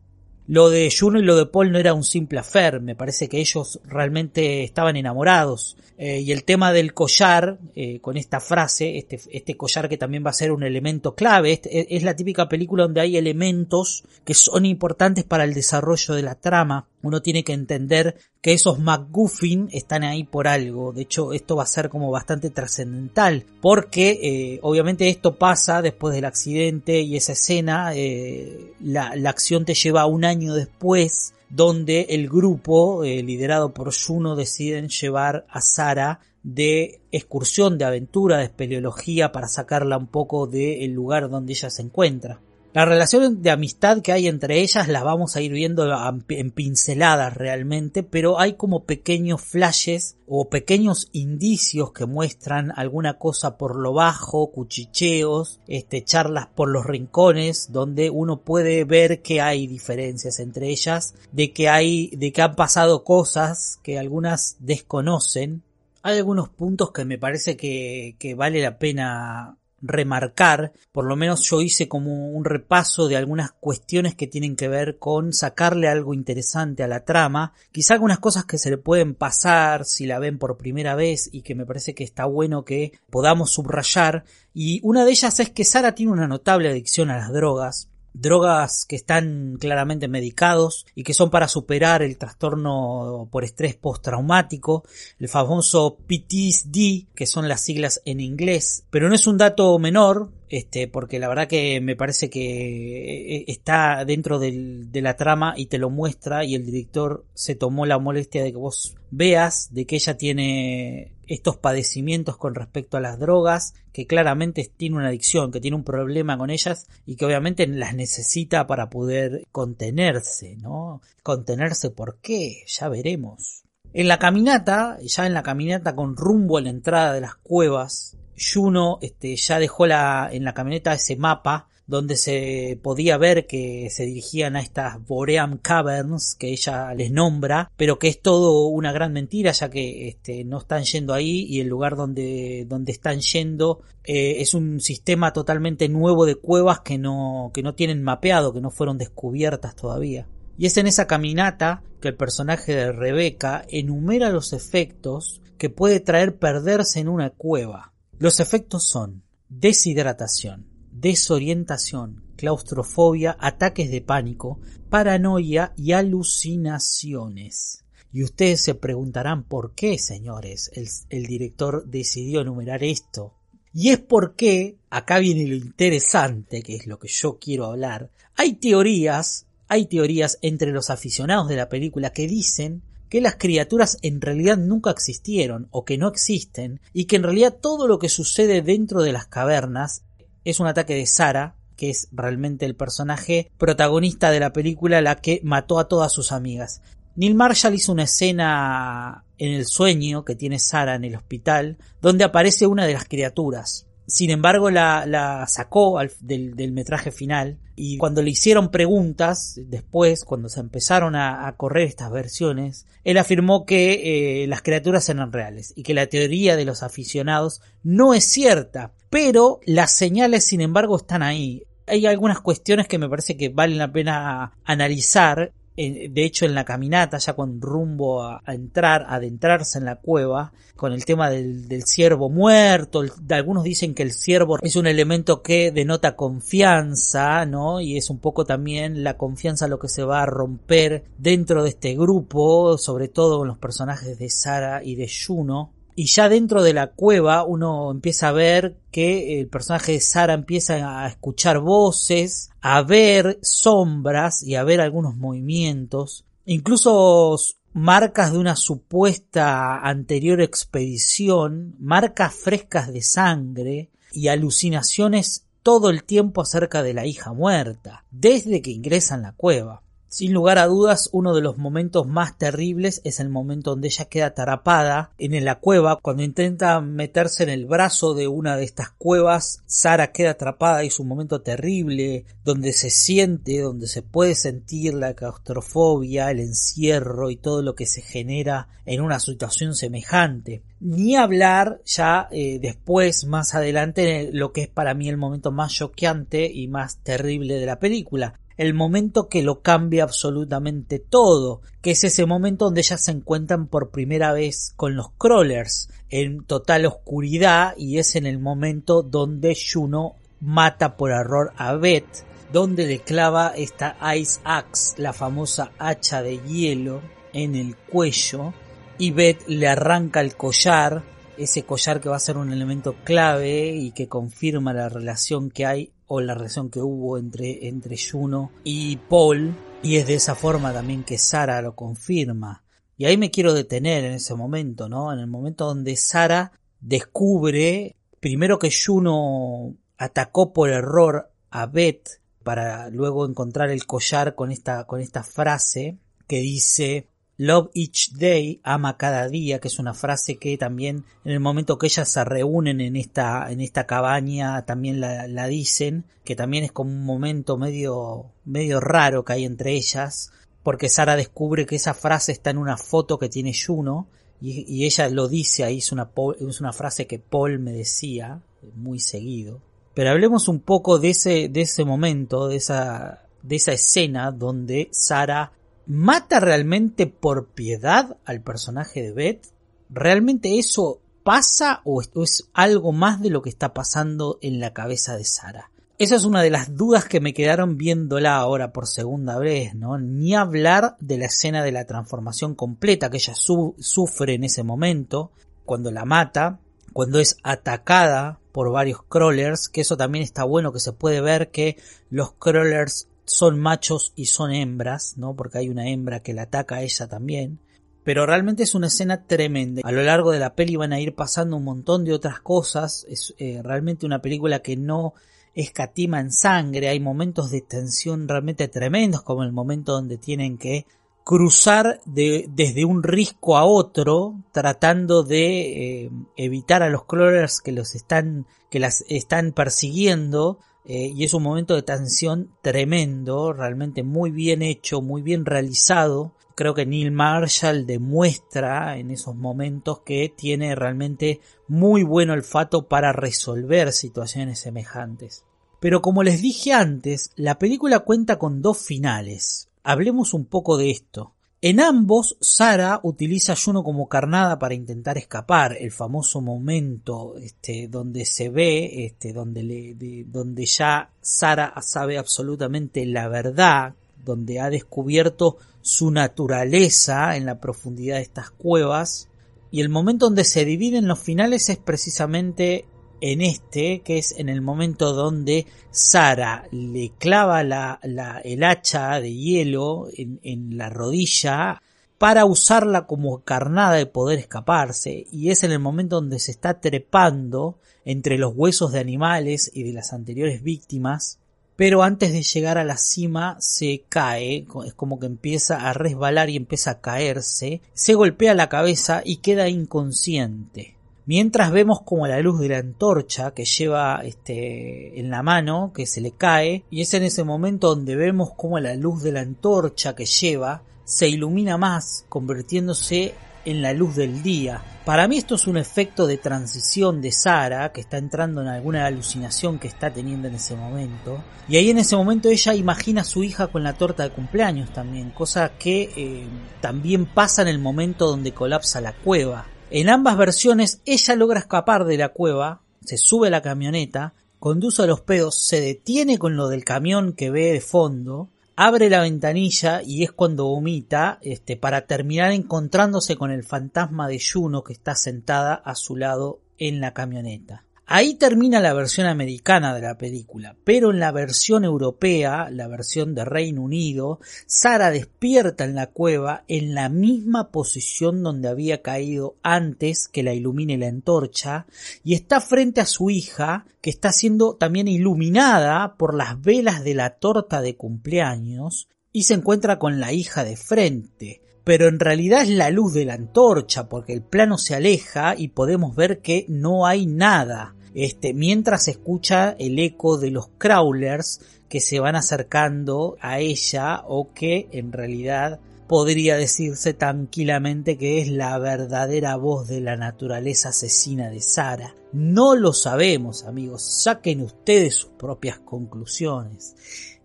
Lo de Juno y lo de Paul no era un simple affair, me parece que ellos realmente estaban enamorados. Eh, y el tema del collar, eh, con esta frase, este, este collar que también va a ser un elemento clave, este, es la típica película donde hay elementos que son importantes para el desarrollo de la trama. Uno tiene que entender que esos McGuffin están ahí por algo. De hecho, esto va a ser como bastante trascendental. Porque eh, obviamente esto pasa después del accidente y esa escena, eh, la, la acción te lleva un año después donde el grupo eh, liderado por Juno deciden llevar a Sara de excursión, de aventura, de espeleología para sacarla un poco del lugar donde ella se encuentra. La relación de amistad que hay entre ellas las vamos a ir viendo en pinceladas realmente, pero hay como pequeños flashes o pequeños indicios que muestran alguna cosa por lo bajo, cuchicheos, este, charlas por los rincones, donde uno puede ver que hay diferencias entre ellas, de que hay, de que han pasado cosas que algunas desconocen. Hay algunos puntos que me parece que, que vale la pena remarcar, por lo menos yo hice como un repaso de algunas cuestiones que tienen que ver con sacarle algo interesante a la trama, quizá algunas cosas que se le pueden pasar si la ven por primera vez y que me parece que está bueno que podamos subrayar, y una de ellas es que Sara tiene una notable adicción a las drogas, drogas que están claramente medicados y que son para superar el trastorno por estrés postraumático, el famoso PTSD, que son las siglas en inglés. Pero no es un dato menor, este, porque la verdad que me parece que eh, está dentro de la trama y te lo muestra y el director se tomó la molestia de que vos veas de que ella tiene estos padecimientos con respecto a las drogas, que claramente tiene una adicción, que tiene un problema con ellas y que obviamente las necesita para poder contenerse, ¿no? Contenerse, ¿por qué? Ya veremos. En la caminata, ya en la caminata con rumbo a la entrada de las cuevas, Juno este, ya dejó la, en la camioneta ese mapa donde se podía ver que se dirigían a estas Boream Caverns que ella les nombra, pero que es todo una gran mentira ya que este, no están yendo ahí y el lugar donde, donde están yendo eh, es un sistema totalmente nuevo de cuevas que no, que no tienen mapeado, que no fueron descubiertas todavía. Y es en esa caminata que el personaje de Rebeca enumera los efectos que puede traer perderse en una cueva. Los efectos son deshidratación, desorientación, claustrofobia, ataques de pánico, paranoia y alucinaciones. Y ustedes se preguntarán por qué, señores, el, director decidió enumerar esto. Y es porque, acá viene lo interesante, que es lo que yo quiero hablar, hay teorías, hay teorías entre los aficionados de la película que dicen que las criaturas en realidad nunca existieron o que no existen y que en realidad todo lo que sucede dentro de las cavernas es un ataque de Sara, que es realmente el personaje protagonista de la película, la que mató a todas sus amigas. Neil Marshall hizo una escena en el sueño que tiene Sara en el hospital, donde aparece una de las criaturas. Sin embargo, la, sacó del, metraje final. Y cuando le hicieron preguntas, después, cuando se empezaron a, a correr estas versiones, él afirmó que eh, las criaturas eran reales y que la teoría de los aficionados no es cierta, pero las señales, sin embargo, están ahí. Hay algunas cuestiones que me parece que valen la pena analizar de hecho en la caminata, ya con rumbo a, entrar, a adentrarse en la cueva, con el tema del, ciervo muerto, el, algunos dicen que el ciervo es un elemento que denota confianza, ¿no? Y es un poco también la confianza lo que se va a romper dentro de este grupo, sobre todo con los personajes de Sara y de Juno, y ya dentro de la cueva uno empieza a ver que el personaje de Sara empieza a escuchar voces, a ver sombras y a ver algunos movimientos, incluso marcas de una supuesta anterior expedición, marcas frescas de sangre y alucinaciones todo el tiempo acerca de la hija muerta, desde que ingresa en la cueva. Sin lugar a dudas, uno de los momentos más terribles es el momento donde ella queda atrapada en la cueva. Cuando intenta meterse en el brazo de una de estas cuevas, Sara queda atrapada y es un momento terrible donde se siente, donde se puede sentir la claustrofobia, el encierro y todo lo que se genera en una situación semejante. Ni hablar ya eh, después, más adelante, lo que es para mí el momento más choqueante y más terrible de la película el momento que lo cambia absolutamente todo, que es ese momento donde ellas se encuentran por primera vez con los crawlers en total oscuridad y es en el momento donde Juno mata por error a Beth, donde le clava esta Ice Axe, la famosa hacha de hielo, en el cuello y Beth le arranca el collar, ese collar que va a ser un elemento clave y que confirma la relación que hay o la relación que hubo entre, entre Juno y Paul, y es de esa forma también que Sara lo confirma. Y ahí me quiero detener en ese momento, ¿no? En el momento donde Sara descubre, primero que Juno atacó por error a Beth para luego encontrar el collar con esta, con esta frase que dice Love each day, ama cada día, que es una frase que también en el momento que ellas se reúnen en esta, en esta cabaña también la, dicen, que también es como un momento medio, medio raro que hay entre ellas, porque Sara descubre que esa frase está en una foto que tiene Juno, y, y ella lo dice ahí, es una, es una frase que Paul me decía muy seguido. Pero hablemos un poco de ese, de ese momento, de esa, de esa escena donde Sara mata realmente por piedad al personaje de Beth? ¿Realmente eso pasa o es algo más de lo que está pasando en la cabeza de Sara? Esa es una de las dudas que me quedaron viéndola ahora por segunda vez, ¿no? Ni hablar de la escena de la transformación completa que ella su sufre en ese momento, cuando la mata, cuando es atacada por varios crawlers, que eso también está bueno, que se puede ver que los crawlers son machos y son hembras, ¿no? Porque hay una hembra que la ataca a ella también. Pero realmente es una escena tremenda. A lo largo de la peli van a ir pasando un montón de otras cosas. Es eh, realmente una película que no escatima en sangre. Hay momentos de tensión realmente tremendos, como el momento donde tienen que cruzar de, desde un risco a otro, tratando de eh, evitar a los crawlers que los están, que las están persiguiendo. Eh, y es un momento de tensión tremendo, realmente muy bien hecho, muy bien realizado. Creo que Neil Marshall demuestra en esos momentos que tiene realmente muy buen olfato para resolver situaciones semejantes. Pero como les dije antes, la película cuenta con dos finales. Hablemos un poco de esto. En ambos, Sara utiliza a Juno como carnada para intentar escapar. El famoso momento este, donde se ve, este, donde, donde ya Sara sabe absolutamente la verdad, donde ha descubierto su naturaleza en la profundidad de estas cuevas. Y el momento donde se dividen los finales es precisamente en este, que es en el momento donde Sara le clava la, el hacha de hielo en, en la rodilla para usarla como carnada de poder escaparse. Y es en el momento donde se está trepando entre los huesos de animales y de las anteriores víctimas. Pero antes de llegar a la cima se cae, es como que empieza a resbalar y empieza a caerse, se golpea la cabeza y queda inconsciente. Mientras vemos como la luz de la antorcha que lleva este, en la mano, que se le cae, y es en ese momento donde vemos como la luz de la antorcha que lleva se ilumina más, convirtiéndose en la luz del día. Para mí esto es un efecto de transición de Sara, que está entrando en alguna alucinación que está teniendo en ese momento. Y ahí en ese momento ella imagina a su hija con la torta de cumpleaños también, cosa que eh, también pasa en el momento donde colapsa la cueva. En ambas versiones ella logra escapar de la cueva, se sube a la camioneta, conduce a los pedos, se detiene con lo del camión que ve de fondo, abre la ventanilla y es cuando vomita, este, para terminar encontrándose con el fantasma de Juno que está sentada a su lado en la camioneta. Ahí termina la versión americana de la película, pero en la versión europea, la versión de Reino Unido, Sara despierta en la cueva en la misma posición donde había caído antes que la ilumine la antorcha y está frente a su hija que está siendo también iluminada por las velas de la torta de cumpleaños y se encuentra con la hija de frente. Pero en realidad es la luz de la antorcha porque el plano se aleja y podemos ver que no hay nada este, mientras escucha el eco de los crawlers que se van acercando a ella o que en realidad podría decirse tranquilamente que es la verdadera voz de la naturaleza asesina de Sara. No lo sabemos, amigos, saquen ustedes sus propias conclusiones.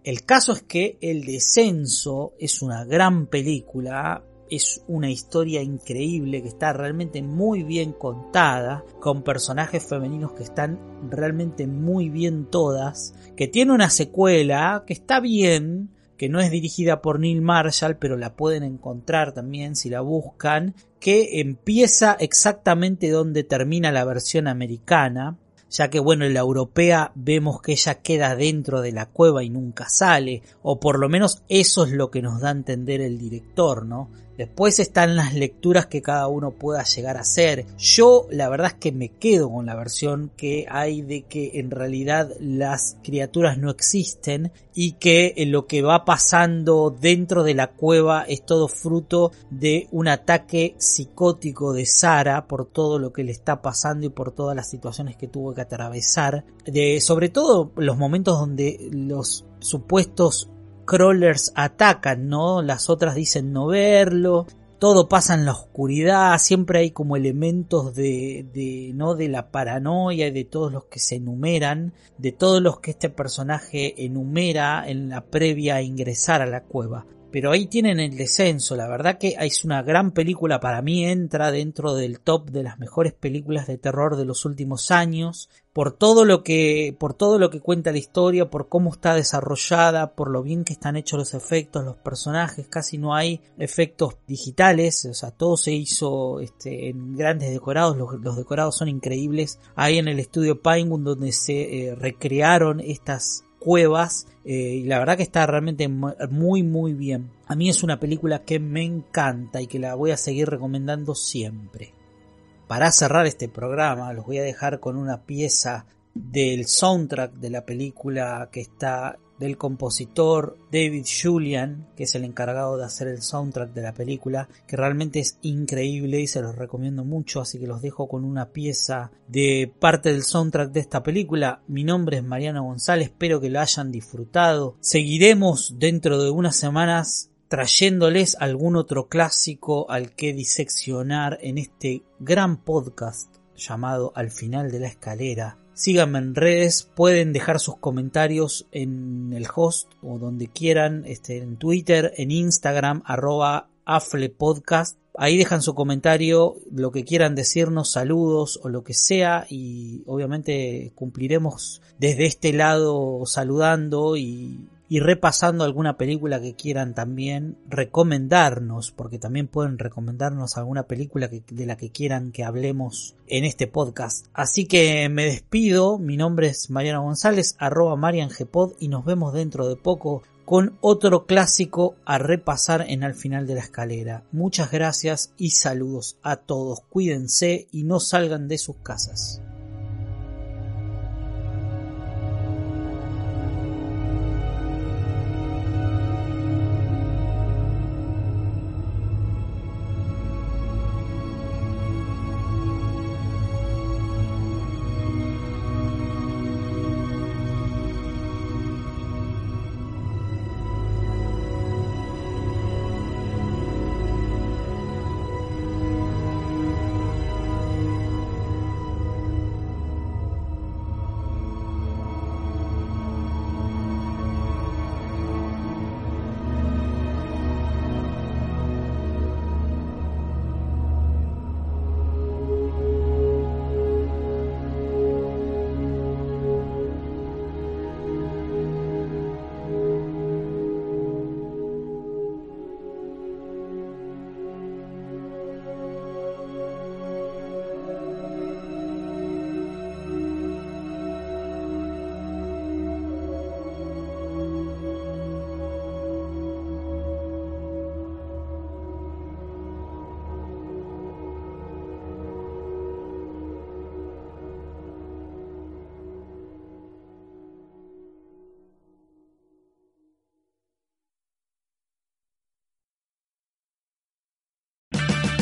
El caso es que El Descenso es una gran película, es una historia increíble que está realmente muy bien contada, con personajes femeninos que están realmente muy bien todas, que tiene una secuela que está bien, que no es dirigida por Neil Marshall, pero la pueden encontrar también si la buscan, que empieza exactamente donde termina la versión americana, ya que bueno, en la europea vemos que ella queda dentro de la cueva y nunca sale, o por lo menos eso es lo que nos da a entender el director, ¿no? Después están las lecturas que cada uno pueda llegar a hacer. Yo la verdad es que me quedo con la versión que hay de que en realidad las criaturas no existen y que lo que va pasando dentro de la cueva es todo fruto de un ataque psicótico de Sara por todo lo que le está pasando y por todas las situaciones que tuvo que atravesar. De, sobre todo los momentos donde los supuestos crawlers atacan, ¿no? Las otras dicen no verlo. Todo pasa en la oscuridad, siempre hay como elementos de, de, ¿no? de la paranoia y de todos los que se enumeran, de todos los que este personaje enumera en la previa a ingresar a la cueva. Pero ahí tienen el descenso. La verdad que es una gran película. Para mí entra dentro del top de las mejores películas de terror de los últimos años. Por todo lo que, por todo lo que cuenta la historia, por cómo está desarrollada, por lo bien que están hechos los efectos, los personajes, casi no hay efectos digitales, o sea, todo se hizo este, en grandes decorados, los, decorados son increíbles. Ahí en el estudio Pinewood donde se eh, recrearon estas cuevas eh, y la verdad que está realmente muy muy bien. A mí es una película que me encanta y que la voy a seguir recomendando siempre. Para cerrar este programa los voy a dejar con una pieza del soundtrack de la película que está del compositor David Julian, que es el encargado de hacer el soundtrack de la película, que realmente es increíble y se los recomiendo mucho, así que los dejo con una pieza de parte del soundtrack de esta película. Mi nombre es Mariano González, espero que lo hayan disfrutado. Seguiremos dentro de unas semanas trayéndoles algún otro clásico al que diseccionar en este gran podcast llamado Al final de la escalera Síganme en redes, pueden dejar sus comentarios en el host o donde quieran, este, en Twitter, en Instagram, arroba aflepodcast. Ahí dejan su comentario, lo que quieran decirnos, saludos o lo que sea y obviamente cumpliremos desde este lado saludando y y repasando alguna película que quieran también recomendarnos, porque también pueden recomendarnos alguna película de la que quieran que hablemos en este podcast. Así que me despido, mi nombre es Mariano González, arroba mariangpod y nos vemos dentro de poco con otro clásico a repasar en al final de la escalera. Muchas gracias y saludos a todos. Cuídense y no salgan de sus casas.